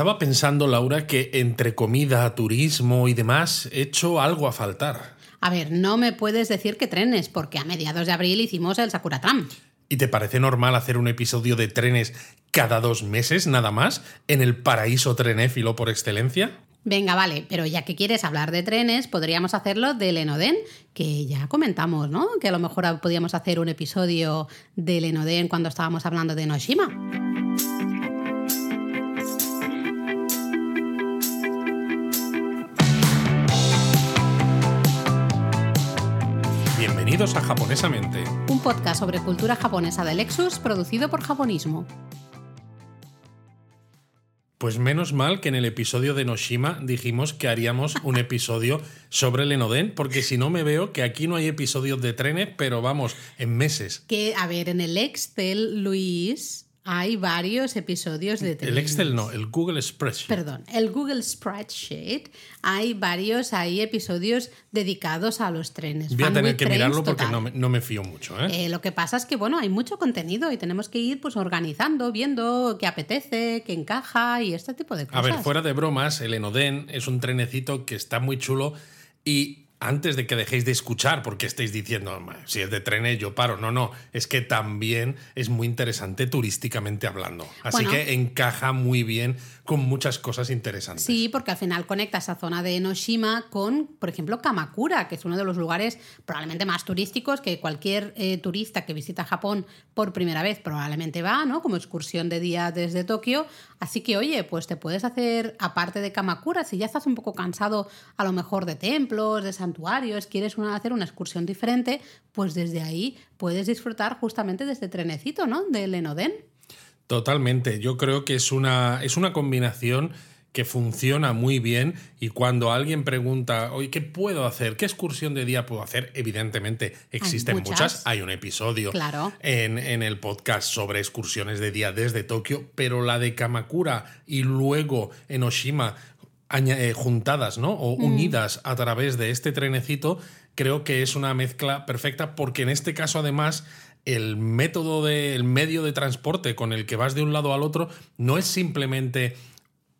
Estaba pensando, Laura, que entre comida, turismo y demás, he hecho algo a faltar. A ver, no me puedes decir que trenes, porque a mediados de abril hicimos el Sakura Tram. ¿Y te parece normal hacer un episodio de trenes cada dos meses nada más en el paraíso trenéfilo por excelencia? Venga, vale, pero ya que quieres hablar de trenes, podríamos hacerlo del Enoden, que ya comentamos, ¿no? Que a lo mejor podíamos hacer un episodio del Enoden cuando estábamos hablando de Noshima. Bienvenidos a Japonesamente, Un podcast sobre cultura japonesa de Lexus producido por Japonismo. Pues menos mal que en el episodio de Noshima dijimos que haríamos un episodio sobre el Enoden, porque si no me veo que aquí no hay episodios de trenes, pero vamos, en meses. Que, a ver, en el Excel, Luis, hay varios episodios de El. Excel no, el Google Spreadsheet. Perdón, el Google Spreadsheet, hay varios ahí episodios dedicados a los trenes. Voy a tener que mirarlo porque no me, no me fío mucho, ¿eh? Eh, lo que pasa es que, bueno, hay mucho contenido y tenemos que ir pues organizando, viendo qué apetece, qué encaja y este tipo de A cosas. ver, fuera de bromas, el Enoden es un trenecito que está muy chulo y antes de que dejéis de escuchar porque estáis diciendo, "Ma, si es de trenes yo paro, no, no, es que también es muy interesante turísticamente hablando. Así Bueno. que encaja muy bien con muchas cosas interesantes. Sí, porque al final conecta esa zona de Enoshima con, por ejemplo, Kamakura, que es uno de los lugares probablemente más turísticos que cualquier eh, turista que visita Japón por primera vez probablemente va, ¿no? Como excursión de día desde Tokio. Así que, oye, pues te puedes hacer, aparte de Kamakura, si ya estás un poco cansado a lo mejor de templos, de santuarios, quieres una- hacer una excursión diferente, pues desde ahí puedes disfrutar justamente de este trenecito, ¿no? Del Enoden. Totalmente. Yo creo que es una, es una combinación que funciona muy bien y cuando alguien pregunta, oye, ¿qué puedo hacer? ¿Qué excursión de día puedo hacer? Evidentemente existen muchas. muchas. Hay un episodio Claro. en, en el podcast sobre excursiones de día desde Tokio, pero la de Kamakura y luego en Oshima eh, juntadas, ¿no? O unidas a través de este trenecito, creo que es una mezcla perfecta porque en este caso además el método de, el medio de transporte con el que vas de un lado al otro no es simplemente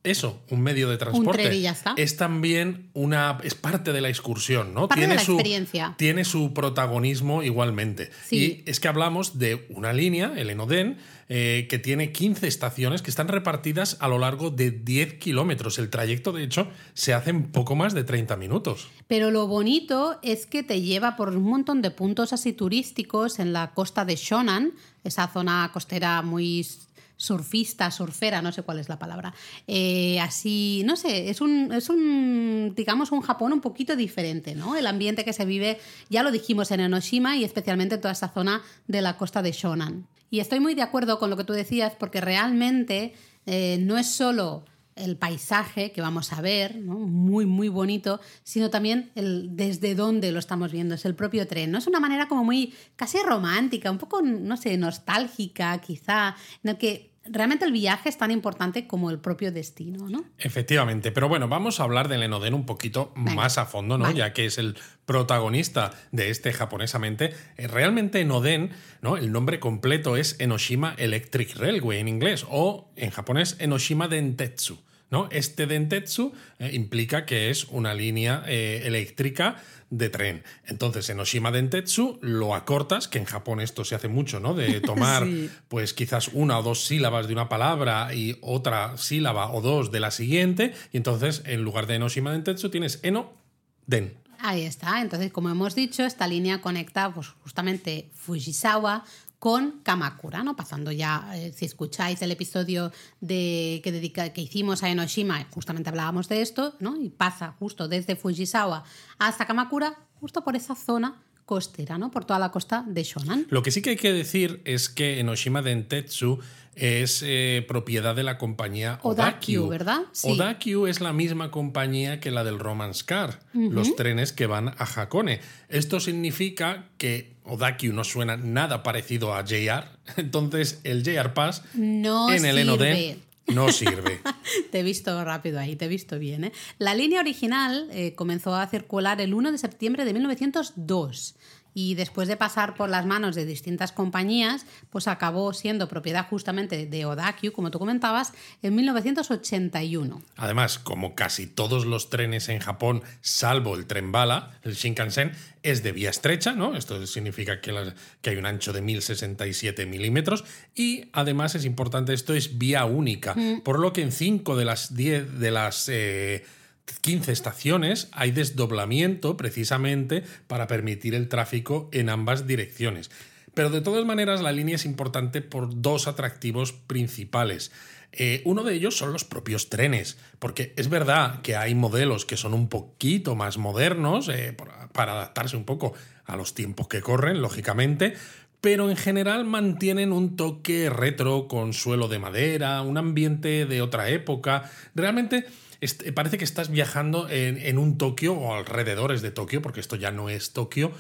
eso, un medio de transporte. ya está. Es también una. es parte de la excursión, ¿no? Parte de la su, experiencia. Tiene su protagonismo igualmente. Sí. Y es que hablamos de una línea, el Enoden, eh, que tiene 15 estaciones que están repartidas a lo largo de 10 kilómetros. El trayecto, de hecho, se hace en poco más de 30 minutos. Pero lo bonito es que te lleva por un montón de puntos así turísticos en la costa de Shonan, esa zona costera muy surfista, surfera, no sé cuál es la palabra. Eh, así, no sé, es un, es un, digamos, un Japón un poquito diferente, ¿no? El ambiente que se vive, ya lo dijimos en Enoshima y especialmente en toda esa zona de la costa de Shonan. Y estoy muy de acuerdo con lo que tú decías, porque realmente eh, no es solo el paisaje que vamos a ver, ¿no? muy, muy bonito, sino también el desde dónde lo estamos viendo, es el propio tren. ¿no? Es una manera como muy casi romántica, un poco, no sé, nostálgica quizá, en el que realmente el viaje es tan importante como el propio destino, ¿no? Efectivamente, pero bueno, vamos a hablar del Enoden un poquito Venga. más a fondo, ¿no? Vale. Ya que es el protagonista de este japonesamente. Eh, Realmente Enoden, ¿no? El nombre completo es Enoshima Electric Railway en inglés o en japonés Enoshima Dentetsu. ¿No? Este Dentetsu eh, implica que es una línea eh, eléctrica de tren. Entonces, Enoshima Dentetsu lo acortas, que en Japón esto se hace mucho, ¿no? De tomar Sí. pues quizás una o dos sílabas de una palabra y otra sílaba o dos de la siguiente, y entonces en lugar de Enoshima Dentetsu tienes Eno Den. Ahí está. Entonces, como hemos dicho, esta línea conecta pues, justamente Fujisawa con Kamakura, ¿no? Pasando ya, eh, si escucháis el episodio de, que, dedica, que hicimos a Enoshima, justamente hablábamos de esto, ¿no? Y pasa justo desde Fujisawa hasta Kamakura, justo por esa zona costera, ¿no? Por toda la costa de Shonan. Lo que sí que hay que decir es que Enoshima Dentetsu es eh, propiedad de la compañía Odakyu, Odakyu. ¿verdad? Sí. Odakyu es la misma compañía que la del Romance Car, los trenes que van a Hakone. Esto significa que Odakyu no suena nada parecido a JR, entonces el JR Pass No en el sirve. Enoden no sirve. Te he visto rápido ahí, te he visto bien. ¿eh? La línea original eh, comenzó a circular el 1 de septiembre de 1902 y después de pasar por las manos de distintas compañías, pues acabó siendo propiedad justamente de Odakyu, como tú comentabas, en 1981. Además, como casi todos los trenes en Japón, salvo el tren bala, el Shinkansen, es de vía estrecha, ¿no? Esto significa que, que hay un ancho de 1067 milímetros y además es importante, esto es vía única, mm. por lo que en 5 de las 10 de las... Eh, 15 estaciones hay desdoblamiento precisamente para permitir el tráfico en ambas direcciones. Pero de todas maneras la línea es importante por dos atractivos principales. Eh, uno de ellos son los propios trenes, porque es verdad que hay modelos que son un poquito más modernos eh, para adaptarse un poco a los tiempos que corren, lógicamente, pero en general mantienen un toque retro con suelo de madera, un ambiente de otra época. Realmente parece que estás viajando en, un Tokio o alrededores de Tokio, porque esto ya no es Tokio,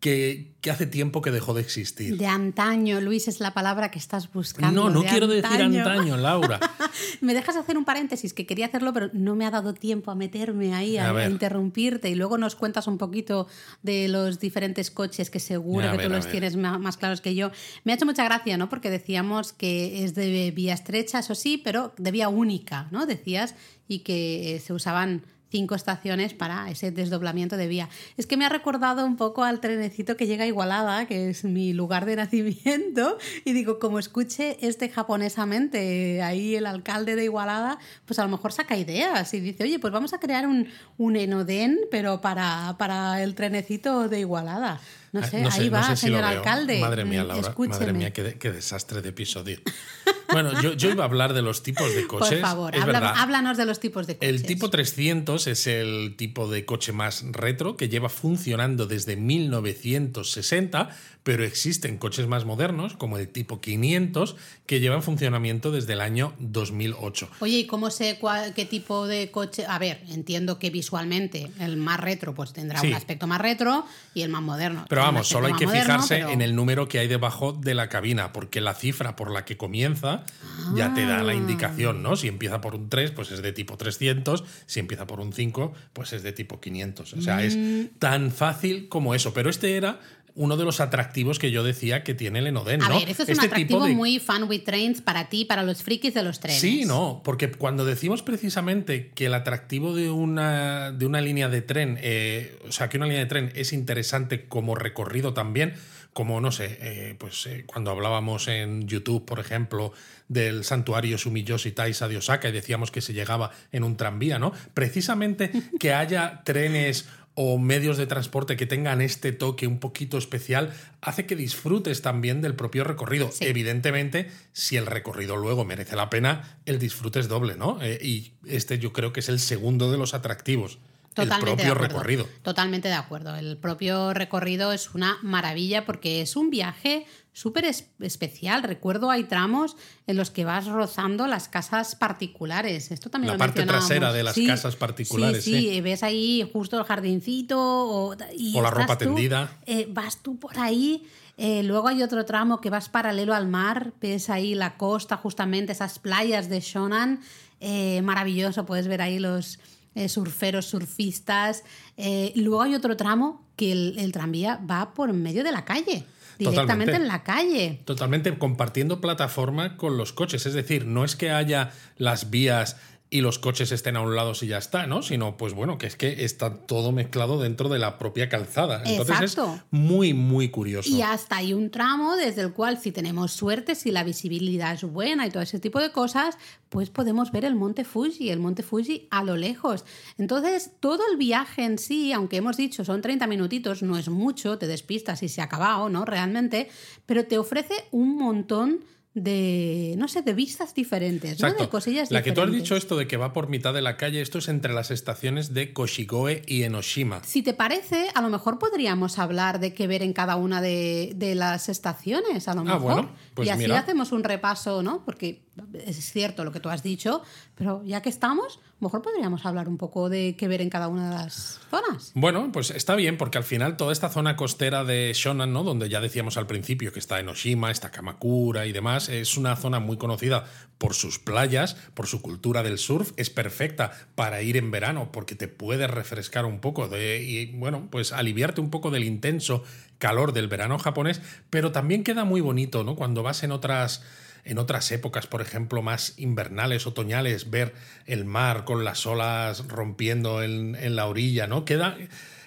que, hace tiempo que dejó de existir. De antaño, Luis, es la palabra que estás buscando. No, no quiero decir antaño, Laura. me dejas hacer un paréntesis, que quería hacerlo, pero no me ha dado tiempo a meterme ahí, a, interrumpirte. Y luego nos cuentas un poquito de los diferentes coches que seguro que tú los tienes más, claros que yo. Me ha hecho mucha gracia, ¿no? Porque decíamos que es de vía estrecha, eso sí, pero de vía única, ¿no? Decías, y que se usaban cinco estaciones para ese desdoblamiento de vía. Es que me ha recordado un poco al trenecito que llega a Igualada, que es mi lugar de nacimiento, y digo, como escuche este japonesamente, ahí el alcalde de Igualada, pues a lo mejor saca ideas y dice, oye, pues vamos a crear un, un enoden, pero para, para el trenecito de Igualada. No sé, ahí va, señor alcalde. Madre mía, Laura, madre mía, qué, desastre de episodio. Bueno, yo, yo, iba a hablar de los tipos de coches. Por favor, háblanos de los tipos de coches. El tipo 300 es el tipo de coche más retro que lleva funcionando desde 1960, pero existen coches más modernos, como el tipo 500, que llevan funcionamiento desde el año 2008. Oye, ¿y cómo sé qué tipo de coche? A ver, entiendo que visualmente el más retro pues tendrá un aspecto más retro y el más moderno. Pero vamos, solo hay que fijarse en el número que hay debajo de la cabina, porque la cifra por la que comienza ya te da la ah. indicación, ¿no? Si empieza por un 3, pues es de tipo 300, si empieza por un 5, pues es de tipo 500. O sea, es mm. tan fácil como eso. Pero este era uno de los atractivos que yo decía que tiene el Enoden. A ver, eso es un este atractivo muy fun with trains para ti, para los frikis de los trenes. Sí, no, porque cuando decimos precisamente que el atractivo de una, de una línea de tren, eh, o sea, que una línea de tren es interesante como recorrido también, como no sé, eh, pues eh, cuando hablábamos en YouTube, por ejemplo, del santuario Sumiyoshi Taisa de Osaka y decíamos que se llegaba en un tranvía, ¿no? Precisamente que haya trenes o medios de transporte que tengan este toque un poquito especial hace que disfrutes también del propio recorrido. Evidentemente, si el recorrido luego merece la pena, el disfrute es doble, ¿no? Eh, y este yo creo que es el segundo de los atractivos. Totalmente el propio recorrido. Totalmente de acuerdo. El propio recorrido es una maravilla porque es un viaje súper especial. Recuerdo hay tramos en los que vas rozando las casas particulares. Esto también La parte trasera de las casas particulares. Sí, sí, ves ahí justo el jardincito o, la ropa tendida. Eh, vas tú por ahí. Eh, luego hay otro tramo que vas paralelo al mar, ves ahí la costa, justamente esas playas de Shonan. Eh, maravilloso, puedes ver ahí los surferos, surfistas. luego hay otro tramo que el tranvía va por medio de la calle directamente en la calle. Totalmente compartiendo plataforma con los coches. Es decir, no es que haya las vías y los coches estén a un lado si ya está, ¿no? Sino, pues bueno, que es que está todo mezclado dentro de la propia calzada. Entonces es muy, muy curioso. Y hasta hay un tramo desde el cual, si tenemos suerte, si la visibilidad es buena y todo ese tipo de cosas, pues podemos ver el monte Fuji, el monte Fuji a lo lejos. Entonces, todo el viaje en sí, aunque hemos dicho son 30 minutitos, no es mucho, te despistas y se ha acabado, ¿no? Realmente, pero te ofrece un montón de, no sé, de vistas diferentes, ¿no? de cosillas La que tú has dicho esto de que va por mitad de la calle, esto es entre las estaciones de Koshigoe y Enoshima. Si te parece, a lo mejor podríamos hablar de qué ver en cada una de, las estaciones, a lo ah, mejor. Bueno, pues y así hacemos un repaso, ¿no? Porque es cierto lo que tú has dicho, pero ya que estamos, mejor podríamos hablar un poco de qué ver en cada una de las zonas. Bueno, pues está bien, porque al final toda esta zona costera de Shonan, ¿no? Donde ya decíamos al principio que está Enoshima, está Kamakura y demás, es una zona muy conocida por sus playas, por su cultura del surf, es perfecta para ir en verano, porque te puedes refrescar un poco de, y bueno, pues aliviarte un poco del intenso calor del verano japonés, pero también queda muy bonito, ¿no? Cuando vas en otras en otras épocas, por ejemplo, más invernales, otoñales, ver el mar con las olas rompiendo en, la orilla, ¿no? Queda,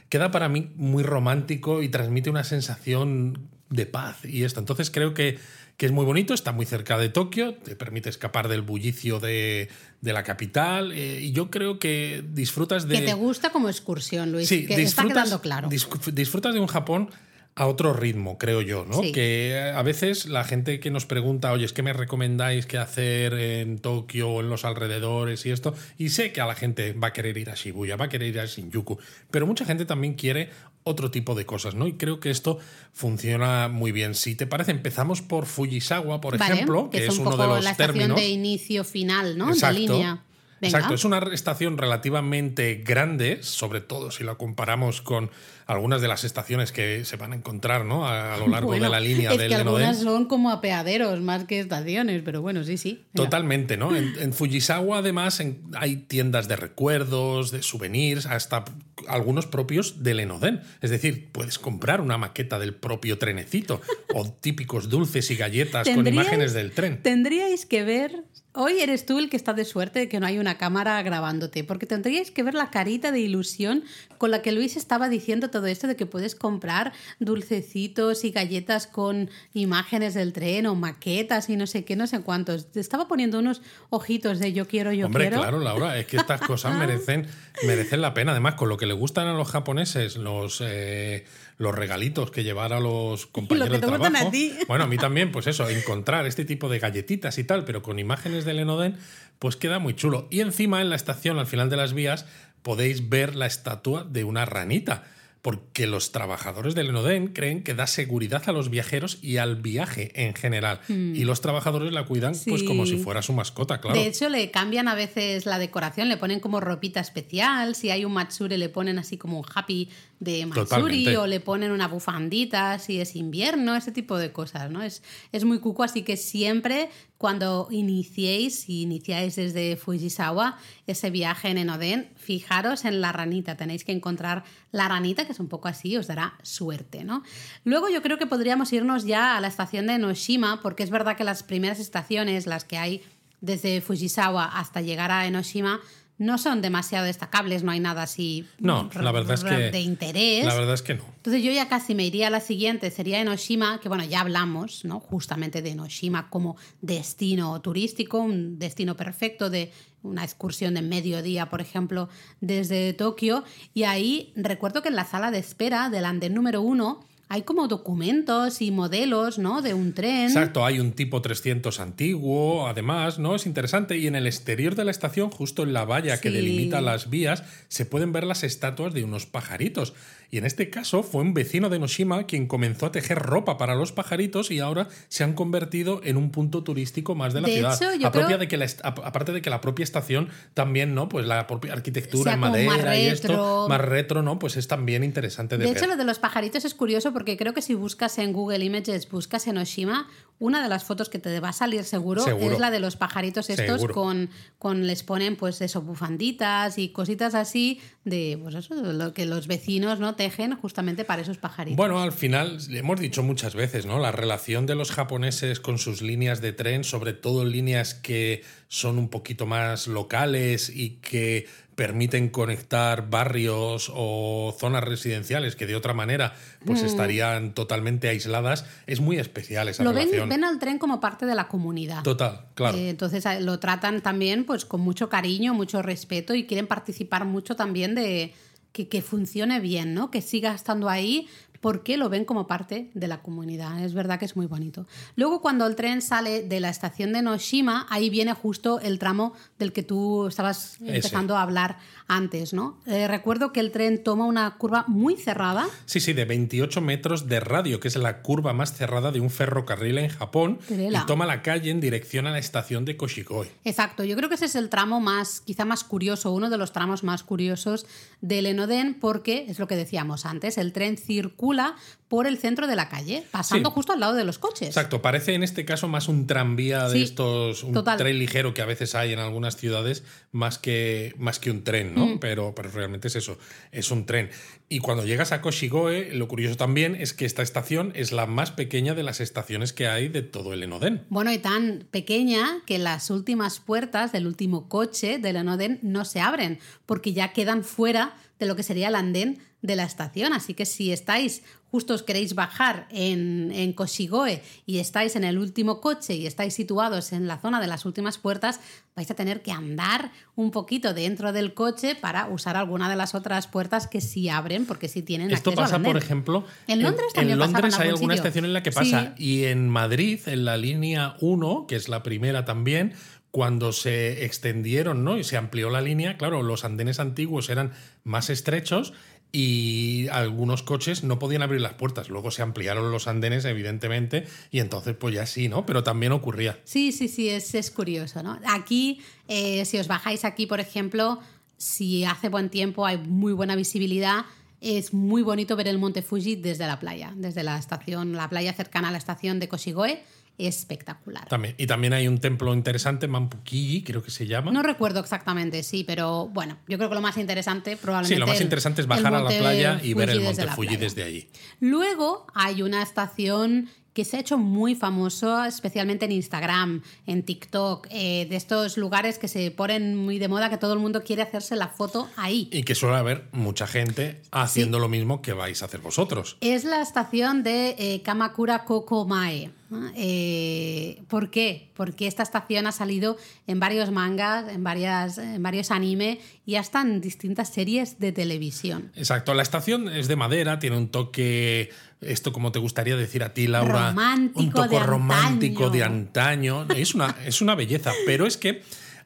queda para mí muy romántico y transmite una sensación de paz y esto. Entonces creo que, que es muy bonito, está muy cerca de Tokio, te permite escapar del bullicio de, la capital eh, y yo creo que disfrutas de... Que te gusta como excursión, Luis, sí, que está quedando claro. Disfrutas de un Japón a otro ritmo, creo yo, ¿no? Que a veces la gente que nos pregunta, oye, es que me recomendáis qué hacer en Tokio o en los alrededores y esto, y sé que a la gente va a querer ir a Shibuya, va a querer ir a Shinjuku, pero mucha gente también quiere otro tipo de cosas, ¿no? Y creo que esto funciona muy bien. Si te parece, empezamos por Fujisawa, por ejemplo, que, es, uno de los la estación de inicio final, ¿no? De línea. Exacto, es una estación relativamente grande, sobre todo si la comparamos con algunas de las estaciones que se van a encontrar ¿no? a, lo largo de la línea es del que algunas son como apeaderos más que estaciones, pero bueno, sí, sí. Totalmente, ¿no? En, Fujisawa además hay tiendas de recuerdos, de souvenirs, hasta algunos propios del Enoden. Es decir, puedes comprar una maqueta del propio trenecito o típicos dulces y galletas con imágenes del tren. Tendríais que ver Hoy eres tú el que está de suerte de que no hay una cámara grabándote, porque tendríais que ver la carita de ilusión con la que Luis estaba diciendo todo esto de que puedes comprar dulcecitos y galletas con imágenes del tren o maquetas y no sé qué, no sé cuántos. Te estaba poniendo unos ojitos de yo quiero, yo Hombre, quiero. Hombre, claro, Laura, es que estas cosas merecen, merecen la pena. Además, con lo que le gustan a los japoneses, los... Eh, los regalitos que llevar a los compañeros de trabajo. A ti. Bueno, a mí también, pues eso, encontrar este tipo de galletitas y tal, pero con imágenes del Enoden, pues queda muy chulo. Y encima en la estación, al final de las vías, podéis ver la estatua de una ranita porque los trabajadores del Enoden creen que da seguridad a los viajeros y al viaje en general. Hmm. Y los trabajadores la cuidan pues como si fuera su mascota, claro. De hecho, le cambian a veces la decoración, le ponen como ropita especial. Si hay un Matsuri, le ponen así como un happy de Matsuri o le ponen una bufandita si es invierno, ese tipo de cosas, ¿no? Es, es muy cuco, así que siempre cuando iniciéis, si iniciáis desde Fujisawa ese viaje en Enoden, fijaros en la ranita, tenéis que encontrar la ranita, que es un poco así, os dará suerte, ¿no? Luego yo creo que podríamos irnos ya a la estación de Enoshima, porque es verdad que las primeras estaciones, las que hay desde Fujisawa hasta llegar a Enoshima, no son demasiado destacables, no hay nada así no, la verdad es que, de interés. La verdad es que no. Entonces yo ya casi me iría a la siguiente, sería Enoshima, que bueno, ya hablamos, ¿no? Justamente de Enoshima como destino turístico, un destino perfecto de una excursión de mediodía, por ejemplo, desde Tokio. Y ahí recuerdo que en la sala de espera del andén número uno hay como documentos y modelos, ¿no? De un tren. Exacto, hay un tipo 300 antiguo, además, ¿no? Es interesante. Y en el exterior de la estación, justo en la valla que delimita las vías, se pueden ver las estatuas de unos pajaritos. Y en este caso fue un vecino de Noshima quien comenzó a tejer ropa para los pajaritos y ahora se han convertido en un punto turístico más de la ciudad. de que aparte de que la propia estación también, ¿no? Pues la propia arquitectura en madera y esto, más retro, ¿no? Pues es también interesante de, de ver. De hecho, lo de los pajaritos es curioso porque creo que si buscas en Google Images, buscas en Oshima, una de las fotos que te va a salir seguro, es la de los pajaritos estos con, con les ponen pues eso, bufanditas y cositas así de pues eso, lo que los vecinos no tejen justamente para esos pajaritos. Bueno, al final hemos dicho muchas veces, ¿no? La relación de los japoneses con sus líneas de tren, sobre todo líneas que son un poquito más locales y que permiten conectar barrios o zonas residenciales que de otra manera pues mm. estarían totalmente aisladas, es muy especial esa lo relación. Ven, ven, al tren como parte de la comunidad. Total, claro. Eh, entonces lo tratan también pues con mucho cariño, mucho respeto y quieren participar mucho también de, que, que, funcione bien, ¿no? Que siga estando ahí porque lo ven como parte de la comunidad. Es verdad que es muy bonito. Luego, cuando el tren sale de la estación de Noshima, ahí viene justo el tramo del que tú estabas empezando a hablar antes, ¿no? Eh, recuerdo que el tren toma una curva muy cerrada. Sí, sí, de 28 metros de radio, que es la curva más cerrada de un ferrocarril en Japón, y toma la calle en dirección a la estación de Koshigoi. Exacto, yo creo que ese es el tramo más, quizá más curioso, uno de los tramos más curiosos del Enoden, porque es lo que decíamos antes, el tren circula por el centro de la calle, pasando justo al lado de los coches. Exacto, parece en este caso más un tranvía de estos, un tren ligero que a veces hay en algunas ciudades, más que, más que un tren, ¿no? Mm. Pero, pero realmente es eso, es un tren. Y cuando llegas a Koshigoe, lo curioso también es que esta estación es la más pequeña de las estaciones que hay de todo el Enoden. Bueno, y tan pequeña que las últimas puertas del último coche del Enoden no se abren, porque ya quedan fuera de lo que sería el andén de la estación. Así que si estáis justo os queréis bajar en, en Koshigoe y estáis en el último coche y estáis situados en la zona de las últimas puertas, vais a tener que andar un poquito dentro del coche para usar alguna de las otras puertas que sí abren, porque sí tienen Esto pasa, por ejemplo, en Londres también en Londres hay alguna estación en la que pasa. Y en Madrid, en la línea 1, que es la primera también, cuando se extendieron ¿no? y se amplió la línea, claro, los andenes antiguos eran más estrechos y algunos coches no podían abrir las puertas. Luego se ampliaron los andenes, evidentemente, y entonces pues ya sí, ¿no? Pero también ocurría. Sí, sí, sí, es, es curioso, ¿no? Aquí, eh, si os bajáis aquí, por ejemplo, si hace buen tiempo, hay muy buena visibilidad, es muy bonito ver el Monte Fuji desde la playa, desde la estación, la playa cercana a la estación de Koshigoe espectacular. También, y también hay un templo interesante, Mampukigi, creo que se llama. No recuerdo exactamente, sí, pero bueno, yo creo que lo más interesante probablemente. Sí, lo más interesante es bajar a la playa y ver el monte Fuji desde allí. Luego hay una estación que se ha hecho muy famoso, especialmente en Instagram, en TikTok, eh, de estos lugares que se ponen muy de moda, que todo el mundo quiere hacerse la foto ahí. Y que suele haber mucha gente haciendo lo mismo que vais a hacer vosotros. Es la estación de eh, Kamakura Kokomae. Eh, ¿Por qué? Porque esta estación ha salido en varios mangas, en, varias, en varios anime y hasta en distintas series de televisión. Exacto, la estación es de madera, tiene un toque esto como te gustaría decir a ti, Laura, un toque romántico de antaño. Es una, es una belleza, pero es que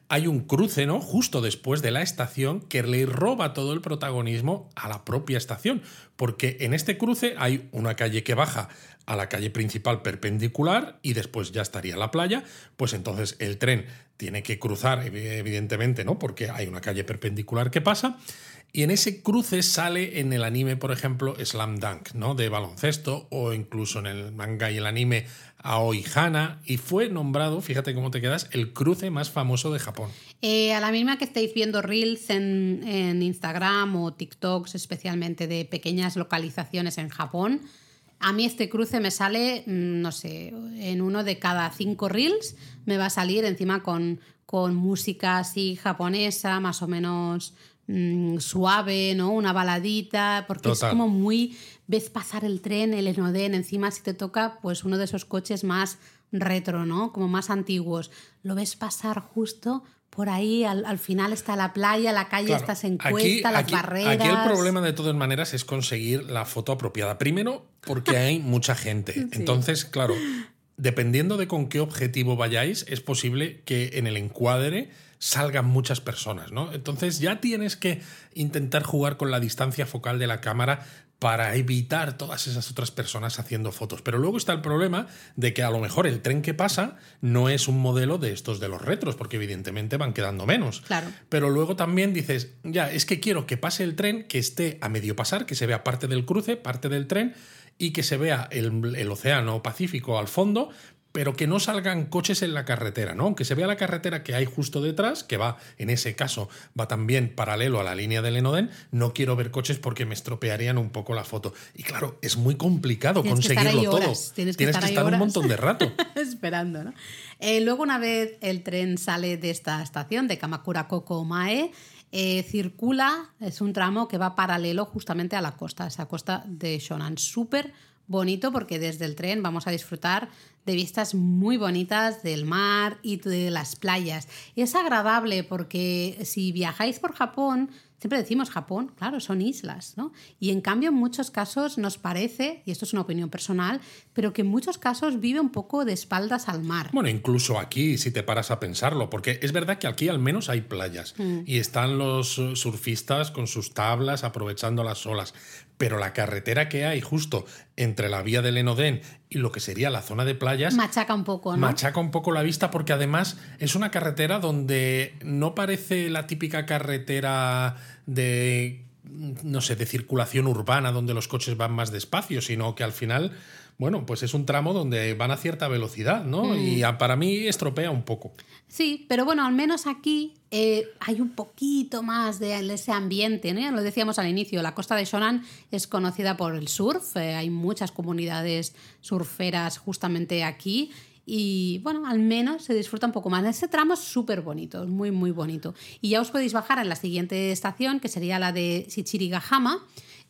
hay un cruce, ¿no? Justo después de la estación que le roba todo el protagonismo a la propia estación, porque en este cruce hay una calle que baja a la calle principal perpendicular y después ya estaría la playa, pues entonces el tren tiene que cruzar, evidentemente, ¿no? Porque hay una calle perpendicular que pasa y en ese cruce sale en el anime, por ejemplo, Slam Dunk, ¿no? De baloncesto, o incluso en el manga y el anime Aoi Hana, y fue nombrado, fíjate cómo te quedas, el cruce más famoso de Japón. Eh, a la misma que estáis viendo reels en, Instagram o TikToks, especialmente de pequeñas localizaciones en Japón, a mí este cruce me sale, mm, no sé, en uno de cada cinco reels me va a salir encima con, con música así japonesa, más o menos Mm, suave, ¿no? Una baladita, porque es como muy. Ves pasar el tren, el Enoden, encima si te toca, pues uno de esos coches más retro, ¿no? Como más antiguos. Lo ves pasar justo por ahí, al, final está la playa, la calle está en cuesta, las barreras. Aquí el problema de todas maneras es conseguir la foto apropiada. Primero, porque hay mucha gente. Entonces, claro, dependiendo de con qué objetivo vayáis, es posible que en el encuadre salgan muchas personas, ¿no? Entonces ya tienes que intentar jugar con la distancia focal de la cámara para evitar todas esas otras personas haciendo fotos. Pero luego está el problema de que a lo mejor el tren que pasa no es un modelo de estos de los retros, porque evidentemente van quedando menos. Claro. Pero luego también dices, ya, es que quiero que pase el tren, que esté a medio pasar, que se vea parte del cruce, parte del tren, y que se vea el, el océano Pacífico al fondo, pero que no salgan coches en la carretera, ¿no? Aunque se vea la carretera que hay justo detrás, que va, en ese caso, va también paralelo a la línea del Enoden, no quiero ver coches porque me estropearían un poco la foto. Y claro, es muy complicado conseguirlo todo. Tienes que estar, un montón de rato. Esperando, ¿no? Eh, luego, una vez el tren sale de esta estación, de Kamakura Koko Mae, eh, circula, es un tramo que va paralelo justamente a la costa, esa costa de Shonan. Súper bonito porque desde el tren vamos a disfrutar de vistas muy bonitas del mar y de las playas. Es agradable porque si viajáis por Japón, siempre decimos Japón, claro, son islas, ¿no? Y en cambio en muchos casos nos parece, y esto es una opinión personal, pero que en muchos casos vive un poco de espaldas al mar. Bueno, incluso aquí, si te paras a pensarlo, porque es verdad que aquí al menos hay playas Mm. y están los surfistas con sus tablas aprovechando las olas, pero la carretera que hay justo entre la vía del Enodén y lo que sería la zona de playas Machaca un poco, ¿no? machaca un poco la vista porque además es una carretera donde no parece la típica carretera de no sé, de circulación urbana donde los coches van más despacio, sino que al final, bueno, pues es un tramo donde van a cierta velocidad, ¿no? Y a- para mí estropea un poco. Sí, pero bueno, al menos aquí eh, hay un poquito más de ese ambiente, ¿no? Ya lo decíamos al inicio, la costa de Shonan es conocida por el surf, eh, hay muchas comunidades surferas justamente aquí y bueno, al menos se disfruta un poco más. Ese tramo es súper bonito, muy, muy bonito. Y ya os podéis bajar en la siguiente estación, que sería la de Shichirigahama,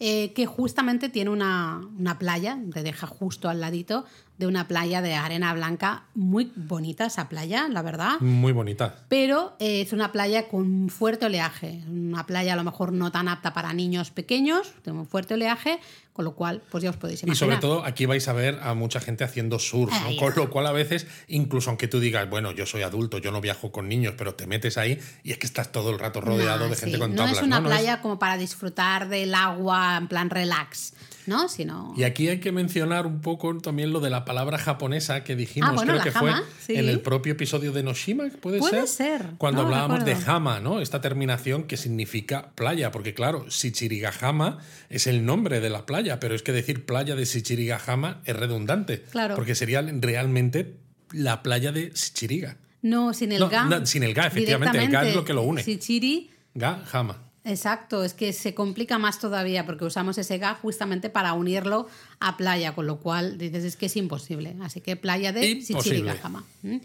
eh, que justamente tiene una, una playa, te deja justo al ladito de una playa de arena blanca, muy bonita esa playa, la verdad. Muy bonita. Pero eh, es una playa con fuerte oleaje, una playa a lo mejor no tan apta para niños pequeños, tiene un fuerte oleaje, con lo cual, pues ya os podéis Y imaginar. sobre todo aquí vais a ver a mucha gente haciendo surf, con lo cual a veces, incluso aunque tú digas, bueno, yo soy adulto, yo no viajo con niños, pero te metes ahí y es que estás todo el rato rodeado No, de gente con no tablas. es una ¿no? Es- playa como para disfrutar del agua en plan relax, ¿no? Sino... Y aquí hay que mencionar un poco también lo de la palabra japonesa que dijimos, Ah, bueno, creo la que fue sí. en el propio episodio de Noshima, ¿puede, Puede ser? ser, Cuando no hablábamos de hama, ¿no? Esta terminación que significa playa, porque claro, Shichirigahama es el nombre de la playa, pero es que decir playa de Shichirigahama es redundante, Claro. porque sería realmente la playa de Shichiriga. No, sin el No, ga. no, sin el ga, efectivamente, el ga es lo que lo une. Shichiri, Ga, hama. Exacto, es que se complica más todavía porque usamos ese ga justamente para unirlo a playa, con lo cual dices es que es imposible. Así que playa de. Shichirigahama. ¿Mm?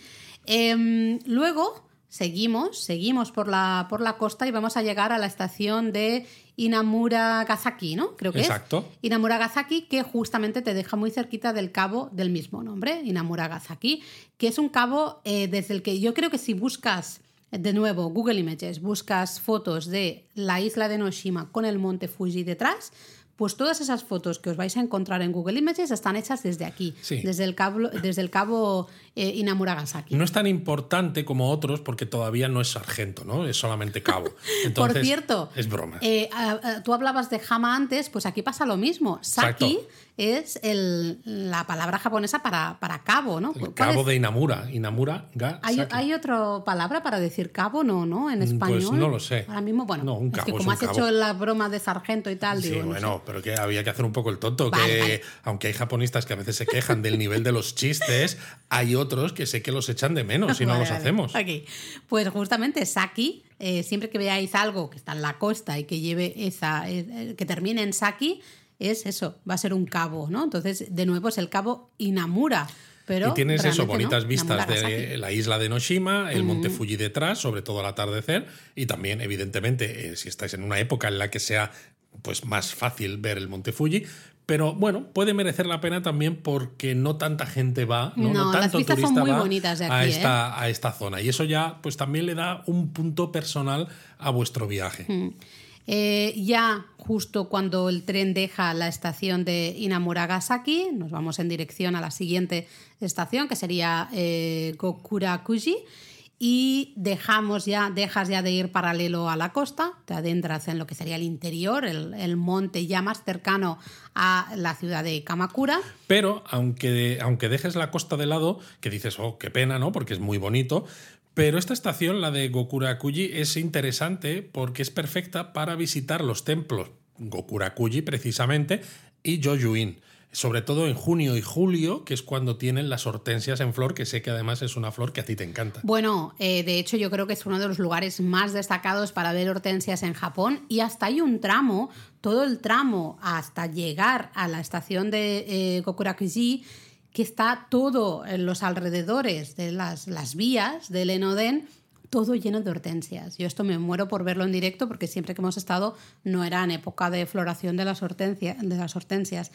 Em, luego seguimos, seguimos por la, por la costa y vamos a llegar a la estación de Inamuragasaki, ¿no? Creo que Exacto. es. Inamuragasaki, que justamente te deja muy cerquita del cabo del mismo nombre, Inamuragasaki, que es un cabo eh, desde el que yo creo que si buscas, de nuevo, Google Images, buscas fotos de la isla de Noshima con el monte Fuji detrás, pues todas esas fotos que os vais a encontrar en Google Images están hechas desde aquí, Sí. desde el cabo, desde el cabo eh, Inamuragasaki. No es tan importante como otros porque todavía no es sargento, ¿no? Es solamente cabo. Entonces, Por cierto, Es broma. eh, tú hablabas de Hama antes, pues aquí pasa lo mismo. Saki Exacto. es el- la palabra japonesa para, para cabo, ¿no? El ¿Cuál cabo es? de Inamura. Inamura, ga, ¿Hay, hay otra palabra para decir cabo? No, ¿no? En Mm, español. pues no lo sé. Ahora mismo, bueno, No, un es cabo es como un has cabo. hecho la broma de sargento y tal, Sí, digo, no bueno, sé. pero que había que hacer un poco el tonto, Vale, que vale. aunque hay japonistas que a veces se quejan del nivel de los chistes, hay otros que sé que los echan de menos si no Vale, los vale. hacemos. Ok. Pues justamente Saki, eh, siempre que veáis algo que está en la costa y que lleve esa, eh, eh, que termine en Saki, es eso, va a ser un cabo, ¿no? Entonces, de nuevo es el cabo Inamura. Pero y tienes eso, no, bonitas vistas de la isla de Noshima, el monte Fuji detrás, sobre todo al atardecer, y también, evidentemente, eh, si estáis en una época en la que sea pues, más fácil ver el monte Fuji. Pero bueno, puede merecer la pena también porque no tanta gente va, no, No, No las tanto son turista muy va bonitas de a, ¿eh? esta, a esta zona. Y eso ya pues también le da un punto personal a vuestro viaje. Eh, ya justo cuando el tren deja la estación de Inamuragasaki, nos vamos en dirección a la siguiente estación, que sería eh, Gokurakuji, y dejamos ya, dejas ya de ir paralelo a la costa, te adentras en lo que sería el interior, el, monte ya más cercano a la ciudad de Kamakura. Pero aunque, aunque dejes la costa de lado, que dices, oh, qué pena, ¿no? Porque es muy bonito. Pero esta estación, la de Gokurakuji, es interesante porque es perfecta para visitar los templos Gokurakuji, precisamente, y Joyuin. Sobre todo en junio y julio, que es cuando tienen las hortensias en flor, que sé que además es una flor que a ti te encanta. Bueno, eh, de hecho yo creo que es uno de los lugares más destacados para ver hortensias en Japón y hasta hay un tramo, todo el tramo hasta llegar a la estación de eh, Gokurakuji, que está todo en los alrededores de las, las vías del Enoden, todo lleno de hortensias. Yo esto me muero por verlo en directo porque siempre que hemos estado no era en época de floración de las, hortensia- de las hortensias.